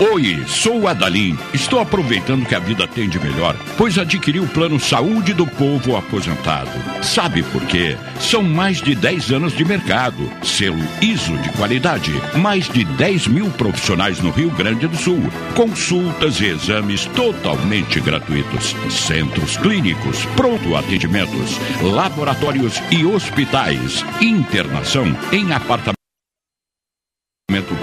[SPEAKER 11] Oi, sou o Adalim. Estou aproveitando que a vida tem de melhor, pois adquiri o plano Saúde do Povo Aposentado. Sabe por quê? São mais de 10 anos de mercado, selo ISO de qualidade, mais de 10 mil profissionais no Rio Grande do Sul, consultas e exames totalmente gratuitos, centros clínicos, pronto atendimentos, laboratórios e hospitais, internação em apartamentos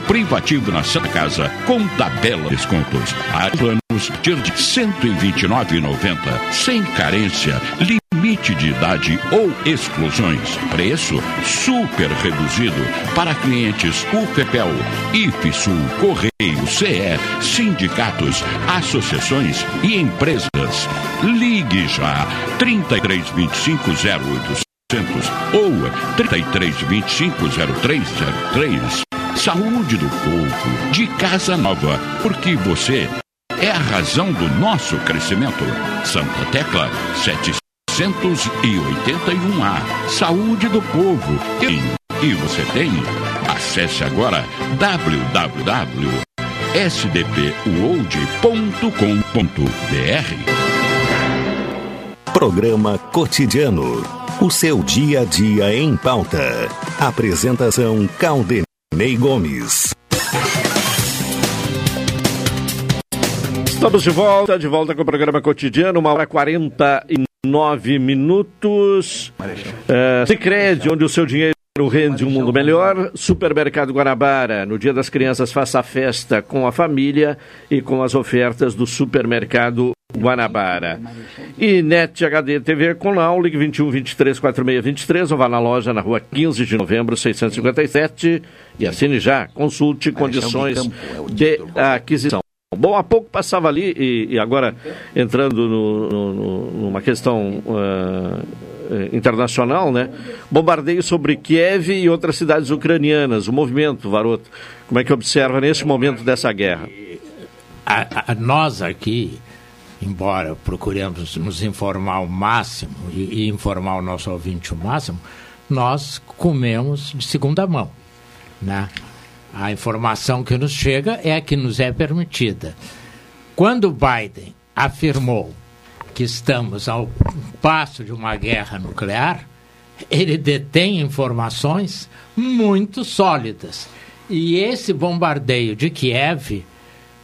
[SPEAKER 11] privativo na Santa Casa com tabela de descontos. Há planos de R$ 129,90 sem carência, limite de idade ou exclusões. Preço super reduzido para clientes UFPEL, IFSUL, Correio, CE, sindicatos, associações e empresas. Ligue já 3325 0800 ou 3325 0303. Saúde do povo, de Casa Nova, porque você é a razão do nosso crescimento. Santa Tecla 781A. Saúde do povo. E, e você tem? Acesse agora www.sdpworld.com.br.
[SPEAKER 12] Programa Cotidiano. O seu dia a dia em pauta. Apresentação Caldenei Gomes.
[SPEAKER 1] Estamos de volta, de volta com o programa cotidiano, uma hora e 49 minutos. É, Cicred, onde o seu dinheiro rende um mundo melhor. Supermercado Guanabara, no Dia das Crianças, faça a festa com a família e com as ofertas do Supermercado Guanabara. E NET HD TV com Lau, ligue 21 23 46 23 ou vá na loja na rua 15 de novembro 657 e assine já. Consulte condições de aquisição. Bom, há pouco passava ali, e, e agora entrando no, no, numa questão uh, internacional, né? Bombardeio sobre Kiev e outras cidades ucranianas. O movimento, Varoto, como é que observa nesse momento dessa guerra?
[SPEAKER 15] A, a, nós aqui, embora procuremos nos informar o máximo e, e informar o nosso ouvinte o máximo, nós comemos de segunda mão, né? A informação que nos chega é a que nos é permitida. Quando Biden afirmou que estamos ao passo de uma guerra nuclear, ele detém informações muito sólidas. E esse bombardeio de Kiev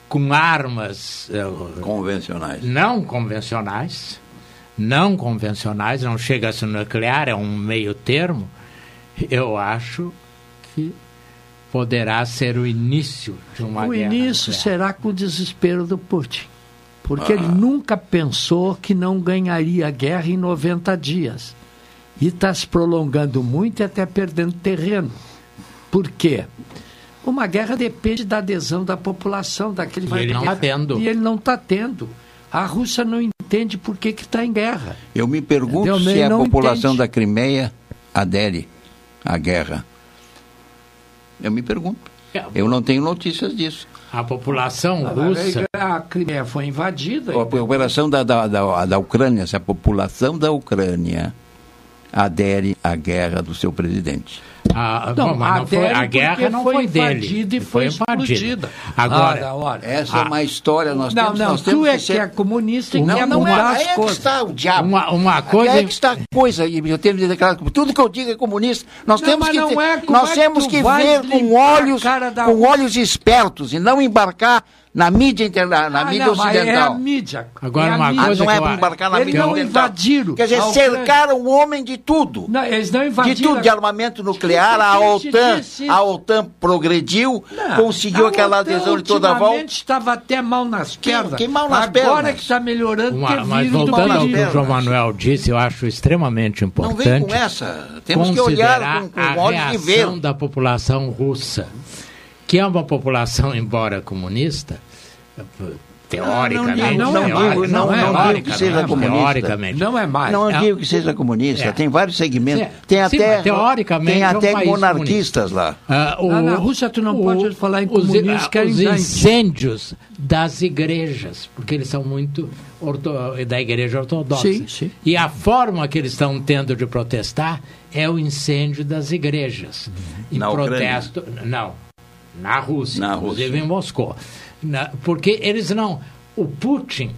[SPEAKER 15] com armas
[SPEAKER 14] convencionais.
[SPEAKER 15] Não convencionais, não convencionais, não chega a ser nuclear, é um meio termo. Eu acho que poderá ser o início de uma
[SPEAKER 16] o
[SPEAKER 15] guerra.
[SPEAKER 16] O início
[SPEAKER 15] nuclear.
[SPEAKER 16] será com o desespero do Putin. Porque ah. ele nunca pensou que não ganharia a guerra em 90 dias. E está se prolongando muito e até perdendo terreno. Por quê? Uma guerra depende da adesão da população, daquele
[SPEAKER 15] E ele não está tendo.
[SPEAKER 16] E ele não está tendo. A Rússia não entende por que está em guerra.
[SPEAKER 14] Eu me pergunto Entendeu? se a população entende. da Crimeia adere à guerra. Eu me pergunto. Eu não tenho notícias disso.
[SPEAKER 15] A população russa.
[SPEAKER 16] A Crimeia foi invadida.
[SPEAKER 14] A população da, da, da, da Ucrânia, se a população da Ucrânia adere à guerra do seu presidente.
[SPEAKER 15] A,
[SPEAKER 16] Não,
[SPEAKER 15] bom, mas não foi- a guerra não
[SPEAKER 16] foi
[SPEAKER 15] foi dele.
[SPEAKER 16] invadida e foi explodida.
[SPEAKER 15] Agora,
[SPEAKER 16] Ora, ora.
[SPEAKER 14] Essa é uma história, nós
[SPEAKER 16] não,
[SPEAKER 14] temos,
[SPEAKER 16] não,
[SPEAKER 14] nós
[SPEAKER 16] tu
[SPEAKER 14] temos
[SPEAKER 16] é
[SPEAKER 14] que
[SPEAKER 16] que
[SPEAKER 14] ser...
[SPEAKER 16] é comunista e
[SPEAKER 14] Não,
[SPEAKER 16] quer
[SPEAKER 14] não
[SPEAKER 16] mudar
[SPEAKER 14] é,
[SPEAKER 16] as
[SPEAKER 14] aí é que está o diabo.
[SPEAKER 15] Uma, uma coisa.
[SPEAKER 14] Aí é que está a coisa, e eu tenho de declarar que tudo que eu digo é comunista. Nós
[SPEAKER 16] Não,
[SPEAKER 14] temos
[SPEAKER 16] mas
[SPEAKER 14] que, ter-
[SPEAKER 16] é,
[SPEAKER 14] nós
[SPEAKER 16] é que
[SPEAKER 14] temos que ver com
[SPEAKER 16] a
[SPEAKER 14] olhos,
[SPEAKER 16] da
[SPEAKER 14] com olhos espertos e não embarcar na mídia interna, na
[SPEAKER 16] Ah,
[SPEAKER 14] mídia
[SPEAKER 16] não, mas é a
[SPEAKER 14] ocidental.
[SPEAKER 16] mídia.
[SPEAKER 15] Agora,
[SPEAKER 16] É a
[SPEAKER 15] uma
[SPEAKER 16] mídia.
[SPEAKER 15] coisa
[SPEAKER 14] Ah, não é
[SPEAKER 15] que
[SPEAKER 14] para embarcar na
[SPEAKER 16] Eles
[SPEAKER 14] mídia
[SPEAKER 16] não
[SPEAKER 14] ocidental.
[SPEAKER 16] invadiram.
[SPEAKER 14] Quer dizer,
[SPEAKER 16] a
[SPEAKER 14] cercaram o homem de tudo.
[SPEAKER 16] Não, eles não
[SPEAKER 14] De
[SPEAKER 16] invadiram.
[SPEAKER 14] tudo, de armamento nuclear, a
[SPEAKER 16] Quem te
[SPEAKER 14] OTAN,
[SPEAKER 16] disse
[SPEAKER 14] a OTAN progrediu,
[SPEAKER 16] Não,
[SPEAKER 14] conseguiu
[SPEAKER 16] a
[SPEAKER 14] aquela adesão de toda a volta.
[SPEAKER 16] estava até mal nas pernas.
[SPEAKER 14] que mal nas
[SPEAKER 16] Agora
[SPEAKER 14] pernas?
[SPEAKER 16] que está melhorando,
[SPEAKER 15] Uma-
[SPEAKER 16] ter
[SPEAKER 15] mas voltando ao que o João Manuel disse, eu acho extremamente
[SPEAKER 14] Não
[SPEAKER 15] importante.
[SPEAKER 14] vem com essa. Temos que olhar com, com
[SPEAKER 15] a
[SPEAKER 14] olhos de ver.
[SPEAKER 15] reação da população russa, que é uma população, embora comunista, teoricamente,
[SPEAKER 14] não, não, digo, não, não,
[SPEAKER 15] teoricamente,
[SPEAKER 14] digo que seja comunista.
[SPEAKER 15] teoricamente.
[SPEAKER 16] Não é mais.
[SPEAKER 14] Não
[SPEAKER 15] É-
[SPEAKER 14] digo que seja comunista,
[SPEAKER 15] É.
[SPEAKER 14] tem vários segmentos. Tem até,
[SPEAKER 15] teoricamente
[SPEAKER 14] tem
[SPEAKER 15] é um
[SPEAKER 14] até monarquistas lá.
[SPEAKER 15] Ah,
[SPEAKER 16] na Rússia tu não
[SPEAKER 15] o-
[SPEAKER 16] pode falar em comunismo,
[SPEAKER 15] ah,
[SPEAKER 16] querem
[SPEAKER 15] os incêndios das igrejas, porque eles são muito orto- da igreja ortodoxa.
[SPEAKER 16] Sim, sim.
[SPEAKER 15] E a forma que eles estão tendo de protestar é o incêndio das igrejas. Em
[SPEAKER 14] Na Ucrânia?
[SPEAKER 15] protesto, não, na Rússia,
[SPEAKER 14] Na
[SPEAKER 15] inclusive
[SPEAKER 14] Rússia.
[SPEAKER 15] em Moscou. Na- porque eles não, o Putin,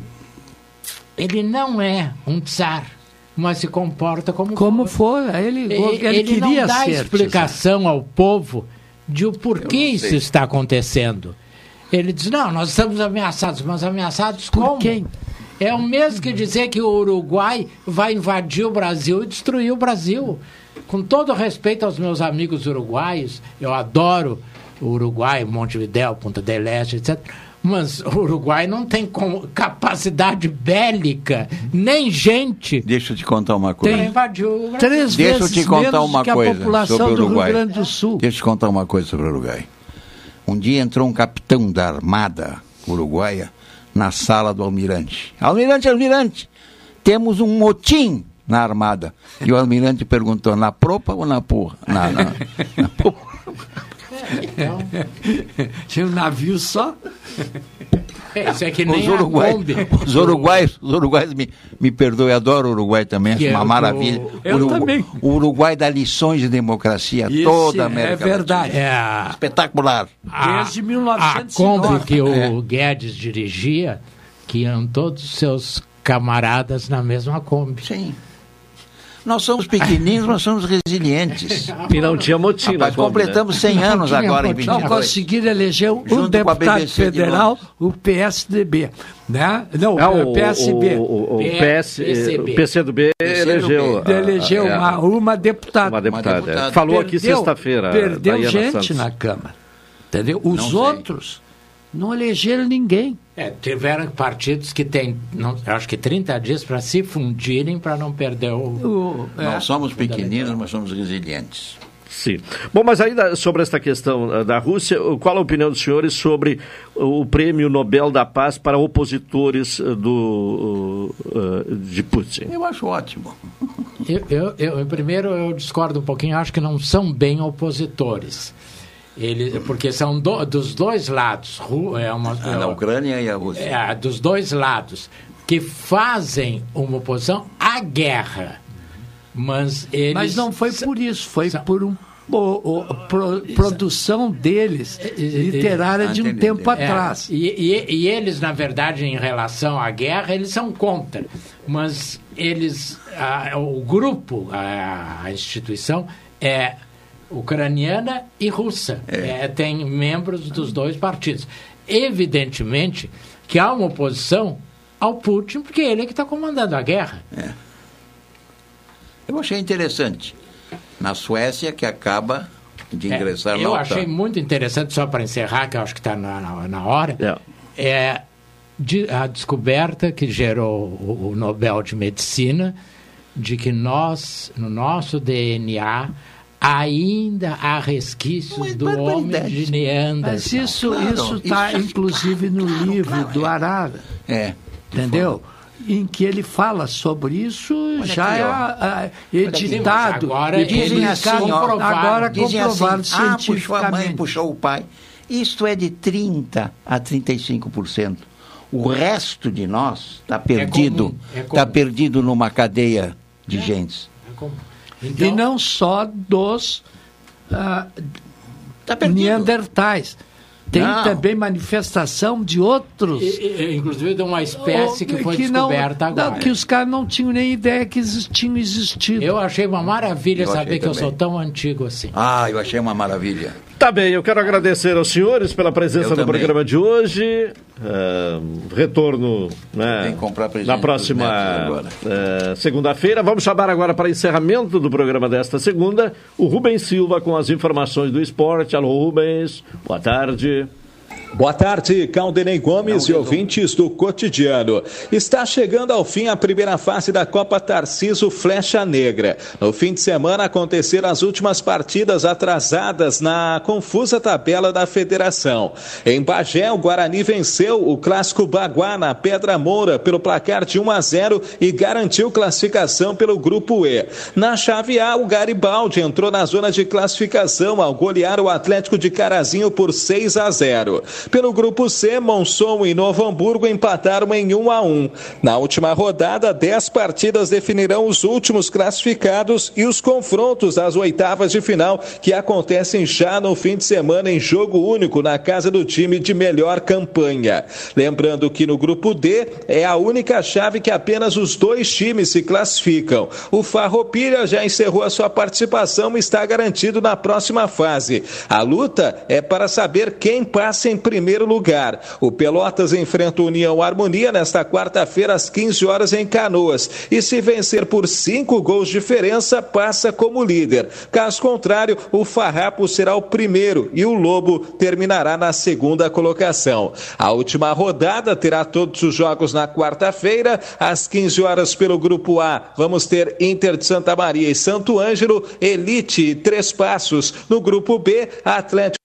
[SPEAKER 15] ele não é um tsar, mas se comporta como
[SPEAKER 16] Como for, ele, ele,
[SPEAKER 15] ele
[SPEAKER 16] queria
[SPEAKER 15] não dá
[SPEAKER 16] ser.
[SPEAKER 15] explicação ao povo de o porquê isso está acontecendo. Ele diz, não, nós estamos ameaçados, mas ameaçados
[SPEAKER 16] Por
[SPEAKER 15] como?
[SPEAKER 16] quem?
[SPEAKER 15] É o mesmo que dizer que o Uruguai vai invadir o Brasil e destruir o Brasil. Com todo respeito aos meus amigos uruguaios, eu adoro Uruguai, Montevidéu, Punta del Este, etc. Mas o Uruguai não tem capacidade bélica, nem gente
[SPEAKER 14] Deixa eu te contar uma coisa.
[SPEAKER 15] o Brasil.
[SPEAKER 16] Três
[SPEAKER 14] Deixa eu
[SPEAKER 16] vezes
[SPEAKER 14] te contar
[SPEAKER 16] menos
[SPEAKER 14] uma
[SPEAKER 16] que a
[SPEAKER 14] coisa
[SPEAKER 16] população
[SPEAKER 14] sobre o
[SPEAKER 16] do Rio
[SPEAKER 14] Uruguai.
[SPEAKER 16] Grande do Sul.
[SPEAKER 14] Deixa eu te contar uma coisa sobre o Uruguai. Um dia entrou um capitão da Armada Uruguaia na sala do almirante. Almirante, almirante, temos um motim na Armada. E o almirante perguntou, na propa ou na porra? Na, na, na porra.
[SPEAKER 15] Então,
[SPEAKER 16] Tinha um navio só.
[SPEAKER 15] é, isso é que nem
[SPEAKER 14] Os
[SPEAKER 15] a
[SPEAKER 14] uruguaios,
[SPEAKER 15] Kombi.
[SPEAKER 14] os uruguaios, os uruguaios me, me perdoem, adoro o Uruguai também,
[SPEAKER 15] Que
[SPEAKER 14] uma maravilha.
[SPEAKER 16] eu
[SPEAKER 14] o, Urugu-
[SPEAKER 16] também.
[SPEAKER 14] o Uruguai dá lições de democracia a
[SPEAKER 16] Isso
[SPEAKER 14] toda a
[SPEAKER 16] é
[SPEAKER 14] América
[SPEAKER 16] verdade.
[SPEAKER 14] Latina.
[SPEAKER 15] É a,
[SPEAKER 14] Espetacular.
[SPEAKER 15] a,
[SPEAKER 16] Desde
[SPEAKER 15] a
[SPEAKER 16] 1909.
[SPEAKER 15] Kombi que o
[SPEAKER 14] É.
[SPEAKER 15] Guedes dirigia, que iam todos os seus camaradas na mesma Kombi.
[SPEAKER 14] Sim. Nós somos pequeninos, mas somos resilientes.
[SPEAKER 1] E não tinha motim na
[SPEAKER 14] Rapaz,
[SPEAKER 1] né?
[SPEAKER 14] completamos 100 anos
[SPEAKER 15] tinha
[SPEAKER 14] agora em
[SPEAKER 15] motim.
[SPEAKER 16] Não
[SPEAKER 14] 22.
[SPEAKER 16] conseguiram eleger um
[SPEAKER 14] Junto com a
[SPEAKER 16] deputado
[SPEAKER 14] BBC de
[SPEAKER 16] federal, o PSDB. Né? Não,
[SPEAKER 1] Ah,
[SPEAKER 16] o PSB.
[SPEAKER 1] O, o, o, PS,
[SPEAKER 15] PCB.
[SPEAKER 1] o PCdoB elegeu. a-
[SPEAKER 16] elegeu
[SPEAKER 1] a-
[SPEAKER 16] uma, uma deputada.
[SPEAKER 1] uma deputada.
[SPEAKER 14] Uma deputada.
[SPEAKER 1] Falou aqui
[SPEAKER 16] Perdeu-
[SPEAKER 1] sexta-feira.
[SPEAKER 16] Perdeu
[SPEAKER 1] Daiana
[SPEAKER 16] gente
[SPEAKER 1] Santos.
[SPEAKER 16] na Câmara. Entendeu? Os
[SPEAKER 14] Não sei.
[SPEAKER 16] Não elegeram ninguém.
[SPEAKER 15] É, tiveram partidos que têm, não, acho que 30 dias para se fundirem para não perder o.
[SPEAKER 16] O- é.
[SPEAKER 14] Nós somos pequeninos, mas somos resilientes.
[SPEAKER 1] Sim. Bom, mas ainda sobre esta questão eh, da Rússia, eh, qual a opinião dos senhores sobre o prêmio Nobel da Paz para opositores eh, do, eh, de Putin?
[SPEAKER 14] Eu acho ótimo.
[SPEAKER 15] Eu, eu, eu- primeiro, eu discordo um pouquinho, acho que não são bem opositores. Ele, porque são do- dos dois lados. É uma,
[SPEAKER 14] A da Ucrânia e a Rússia.
[SPEAKER 15] é, dos dois lados, que fazem uma oposição à guerra. Mas eles.
[SPEAKER 16] Mas não foi por isso, foi por um o- o- pro- produção deles literária de um tempo
[SPEAKER 15] É,
[SPEAKER 16] atrás.
[SPEAKER 15] e, e- e eles, na verdade, em relação à guerra, eles são contra. Mas eles, a- o grupo, a, a instituição, é ucraniana e russa. É, tem membros dos dois partidos. Evidentemente que há uma oposição ao Putin, porque ele é que está comandando a guerra.
[SPEAKER 14] Eu achei interessante. Na Suécia, que acaba de
[SPEAKER 15] É,
[SPEAKER 14] ingressar na
[SPEAKER 15] eu
[SPEAKER 14] OTAN.
[SPEAKER 15] achei muito interessante, só para encerrar, que eu acho que está na, na, na hora, é de- a descoberta que gerou o, o Nobel de Medicina de que nós, no nosso DNA, ainda há resquícios do homem de Neandertal.
[SPEAKER 16] Mas isso
[SPEAKER 14] Claro,
[SPEAKER 16] isso está inclusive no livro do Arara.
[SPEAKER 14] É.
[SPEAKER 16] Entendeu? Em que ele fala sobre isso, já
[SPEAKER 14] aqui,
[SPEAKER 16] é
[SPEAKER 15] Sim,
[SPEAKER 16] editado.
[SPEAKER 15] agora
[SPEAKER 16] e
[SPEAKER 14] Dizem assim,
[SPEAKER 15] comprovaram,
[SPEAKER 16] agora
[SPEAKER 14] dizem
[SPEAKER 16] comprovado
[SPEAKER 14] assim, ah, puxou a mãe, puxou o pai. Isto é de 30% a 35%. O resto de nós está perdido,
[SPEAKER 15] comum, é
[SPEAKER 14] está
[SPEAKER 15] comum.
[SPEAKER 14] perdido numa cadeia de gentes.
[SPEAKER 15] É como-
[SPEAKER 16] e não só dos ah, neandertais. Tem
[SPEAKER 15] Não.
[SPEAKER 16] também manifestação de outros.
[SPEAKER 15] E- e- inclusive de uma espécie que foi
[SPEAKER 16] não-
[SPEAKER 15] descoberta agora.
[SPEAKER 16] Não, que os caras não tinham nem ideia que tinham existido.
[SPEAKER 15] Eu achei uma maravilha
[SPEAKER 14] Eu
[SPEAKER 15] saber que eu
[SPEAKER 14] também.
[SPEAKER 15] sou tão antigo assim.
[SPEAKER 14] Ah, eu achei uma maravilha.
[SPEAKER 1] Tá bem, eu quero agradecer aos senhores pela presença
[SPEAKER 14] Eu
[SPEAKER 1] no
[SPEAKER 14] também.
[SPEAKER 1] programa de hoje. Ah, retorno né, na próxima eh, segunda-feira. Vamos chamar agora para encerramento do programa desta segunda o Rubens Silva com as informações do esporte. Alô, Rubens. Boa tarde.
[SPEAKER 21] Boa tarde, Caldenei Gomes e ouvintes do Cotidiano. Está chegando ao fim a primeira fase da Copa Tarciso Flecha Negra. No fim de semana aconteceram as últimas partidas atrasadas na confusa tabela da federação. Em Bagé, o Guarani venceu o clássico Baguá na Pedra Moura pelo placar de 1 a 0 e garantiu classificação pelo grupo E. Na chave A, o Garibaldi entrou na zona de classificação ao golear o Atlético de Carazinho por 6 a 0. Pelo grupo C, Monson e Novo Hamburgo empataram em 1 a 1. Na última rodada, 10 partidas definirão os últimos classificados e os confrontos das oitavas de final que acontecem já no fim de semana em jogo único na casa do time de melhor campanha. Lembrando que no grupo D é a única chave que apenas os dois times se classificam. O Farroupilha já encerrou a sua participação e está garantido na próxima fase. A luta é para saber quem passa em primeiro lugar. O Pelotas enfrenta o União Harmonia nesta quarta-feira às 15 horas em Canoas. E se vencer por cinco gols de diferença, passa como líder. Caso contrário, o Farrapo será o primeiro e o Lobo terminará na segunda colocação. A última rodada terá todos os jogos na quarta-feira, às 15 horas pelo Grupo A. Vamos ter Inter de Santa Maria e Santo Ângelo, Elite e Três Passos. No Grupo B, Atlético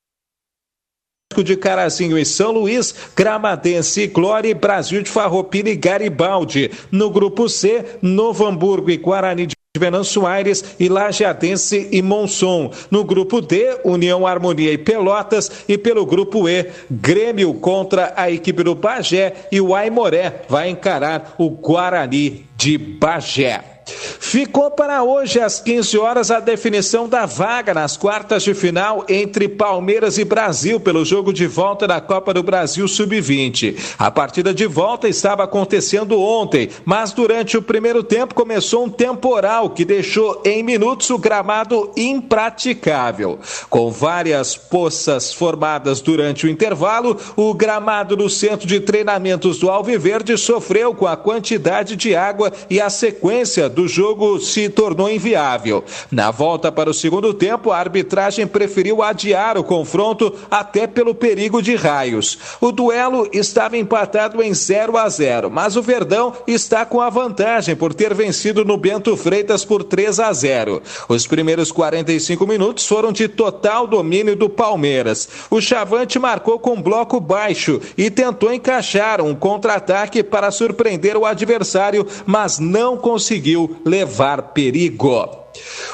[SPEAKER 21] de Carazinho e São Luís, Gramadense e Glória, e Brasil de Farroupilha e Garibaldi. No grupo C, Novo Hamburgo e Guarani de Venâncio Aires e Lajeadense e Monson. No grupo D, União Harmonia e Pelotas. E pelo grupo E, Grêmio contra a equipe do Bagé e o Aimoré vai encarar o Guarani de Bagé. Ficou para hoje às 15 horas a definição da vaga nas quartas de final entre Palmeiras e Brasil pelo jogo de volta da Copa do Brasil Sub-20. A partida de volta estava acontecendo ontem, mas durante o primeiro tempo começou um temporal que deixou em minutos o gramado impraticável. Com várias poças formadas durante o intervalo, o gramado do centro de treinamentos do Alviverde sofreu com a quantidade de água e a sequência do jogo se tornou inviável. Na volta para o segundo tempo, a arbitragem preferiu adiar o confronto até pelo perigo de raios. O duelo estava empatado em 0 a 0, mas o Verdão está com a vantagem por ter vencido no Bento Freitas por 3 a 0. Os primeiros 45 minutos foram de total domínio do Palmeiras. O Chavante marcou com bloco baixo e tentou encaixar um contra-ataque para surpreender o adversário, mas não conseguiu levar perigo.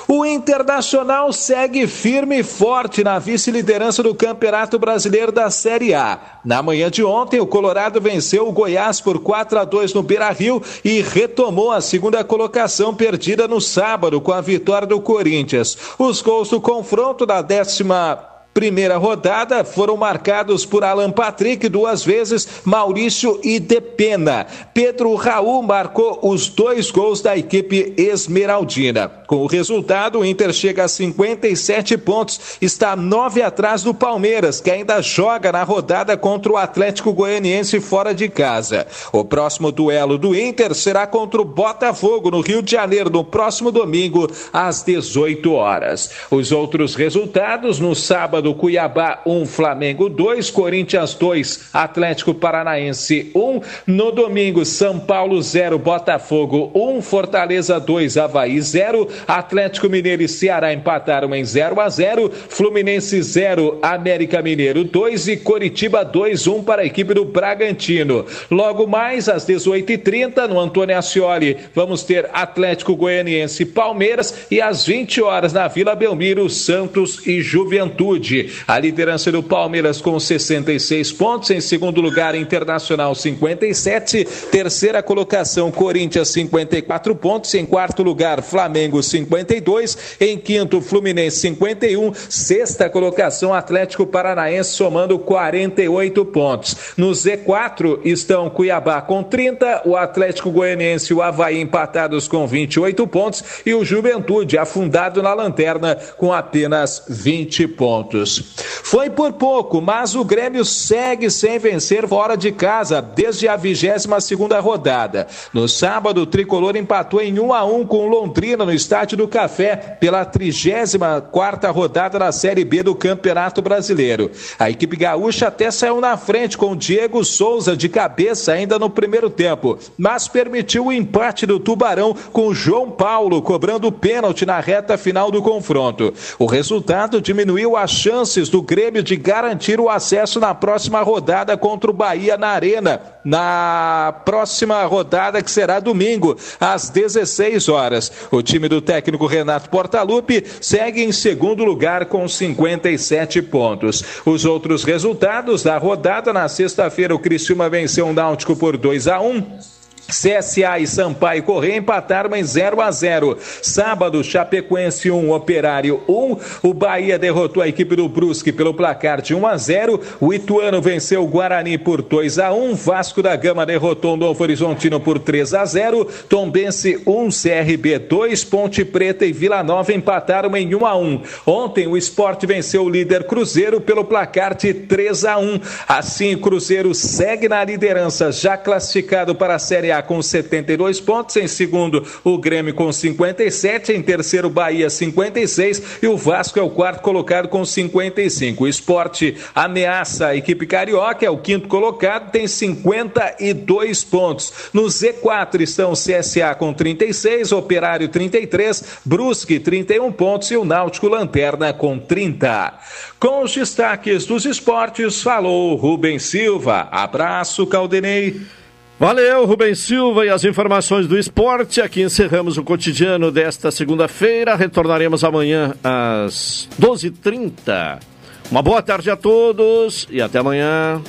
[SPEAKER 21] O Internacional segue firme e forte na vice-liderança do Campeonato Brasileiro da Série A. Na manhã de ontem, o Colorado venceu o Goiás por 4 a 2 no Beira-Rio e retomou a segunda colocação perdida no sábado com a vitória do Corinthians. Os gols do confronto da décima Primeira rodada foram marcados por Alan Patrick duas vezes, Maurício e Depena. Pedro Raul marcou os dois gols da equipe esmeraldina. Com o resultado, o Inter chega a 57 pontos, está nove atrás do Palmeiras, que ainda joga na rodada contra o Atlético Goianiense fora de casa. O próximo duelo do Inter será contra o Botafogo no Rio de Janeiro no próximo domingo às 18 horas. Os outros resultados no sábado do Cuiabá 1, Flamengo 2, Corinthians 2, Atlético Paranaense 1. No domingo, São Paulo 0, Botafogo 1, Fortaleza 2, Havaí 0, Atlético Mineiro e Ceará empataram em 0 a 0, Fluminense 0, América Mineiro 2 e Coritiba 2, 1 para a equipe do Bragantino. Logo mais, às 18h30, no Antônio Ascioli, vamos ter Atlético Goianiense e Palmeiras e às 20 horas na Vila Belmiro, Santos e Juventude. A liderança do Palmeiras com 66 pontos, em segundo lugar, Internacional 57, terceira colocação, Corinthians 54 pontos, em quarto lugar, Flamengo 52. Em quinto, Fluminense 51. Sexta colocação, Atlético Paranaense somando 48 pontos. No Z4 estão Cuiabá com 30, o Atlético Goianiense e o Havaí empatados com 28 pontos e o Juventude afundado na lanterna com apenas 20 pontos. Foi por pouco, mas o Grêmio segue sem vencer fora de casa desde a 22 segunda rodada. No sábado, o tricolor empatou em 1 a 1 com Londrina no Estádio do Café pela 34 rodada da Série B do Campeonato Brasileiro. A equipe gaúcha até saiu na frente com Diego Souza de cabeça ainda no primeiro tempo, mas permitiu o empate do Tubarão com João Paulo cobrando pênalti na reta final do confronto. O resultado diminuiu as chances do Grêmio de garantir o acesso na próxima rodada contra o Bahia na Arena, na próxima rodada que será domingo, às 16 horas. O time do técnico Renato Portaluppi segue em segundo lugar com 57 pontos. Os outros resultados da rodada na sexta-feira o Criciúma venceu o Náutico por 2 a 1. CSA e Sampaio Correia empataram em 0 a 0. Sábado, Chapecoense 1, Operário 1. O Bahia derrotou a equipe do Brusque pelo placar de 1 a 0. O Ituano venceu o Guarani por 2 a 1. Vasco da Gama derrotou o Novo Horizontino por 3 a 0. Tombense 1, CRB 2. Ponte Preta e Vila Nova empataram em 1 a 1. Ontem, o Esporte venceu o líder Cruzeiro pelo placar de 3 a 1. Assim, o Cruzeiro segue na liderança, já classificado para a Série A com 72 pontos, em segundo o Grêmio com 57, em terceiro Bahia 56 e o Vasco é o quarto colocado com 55. O esporte ameaça a equipe carioca, é o quinto colocado, tem 52 pontos. No Z4 estão CSA com 36, Operário 33, Brusque 31 pontos e o Náutico Lanterna com 30. Com os destaques dos esportes, falou Rubem Silva. Abraço, Caldenei.
[SPEAKER 1] Valeu, Rubem Silva e as informações do esporte. Aqui encerramos o cotidiano desta segunda-feira. Retornaremos amanhã às 12h30. Uma boa tarde a todos e até amanhã.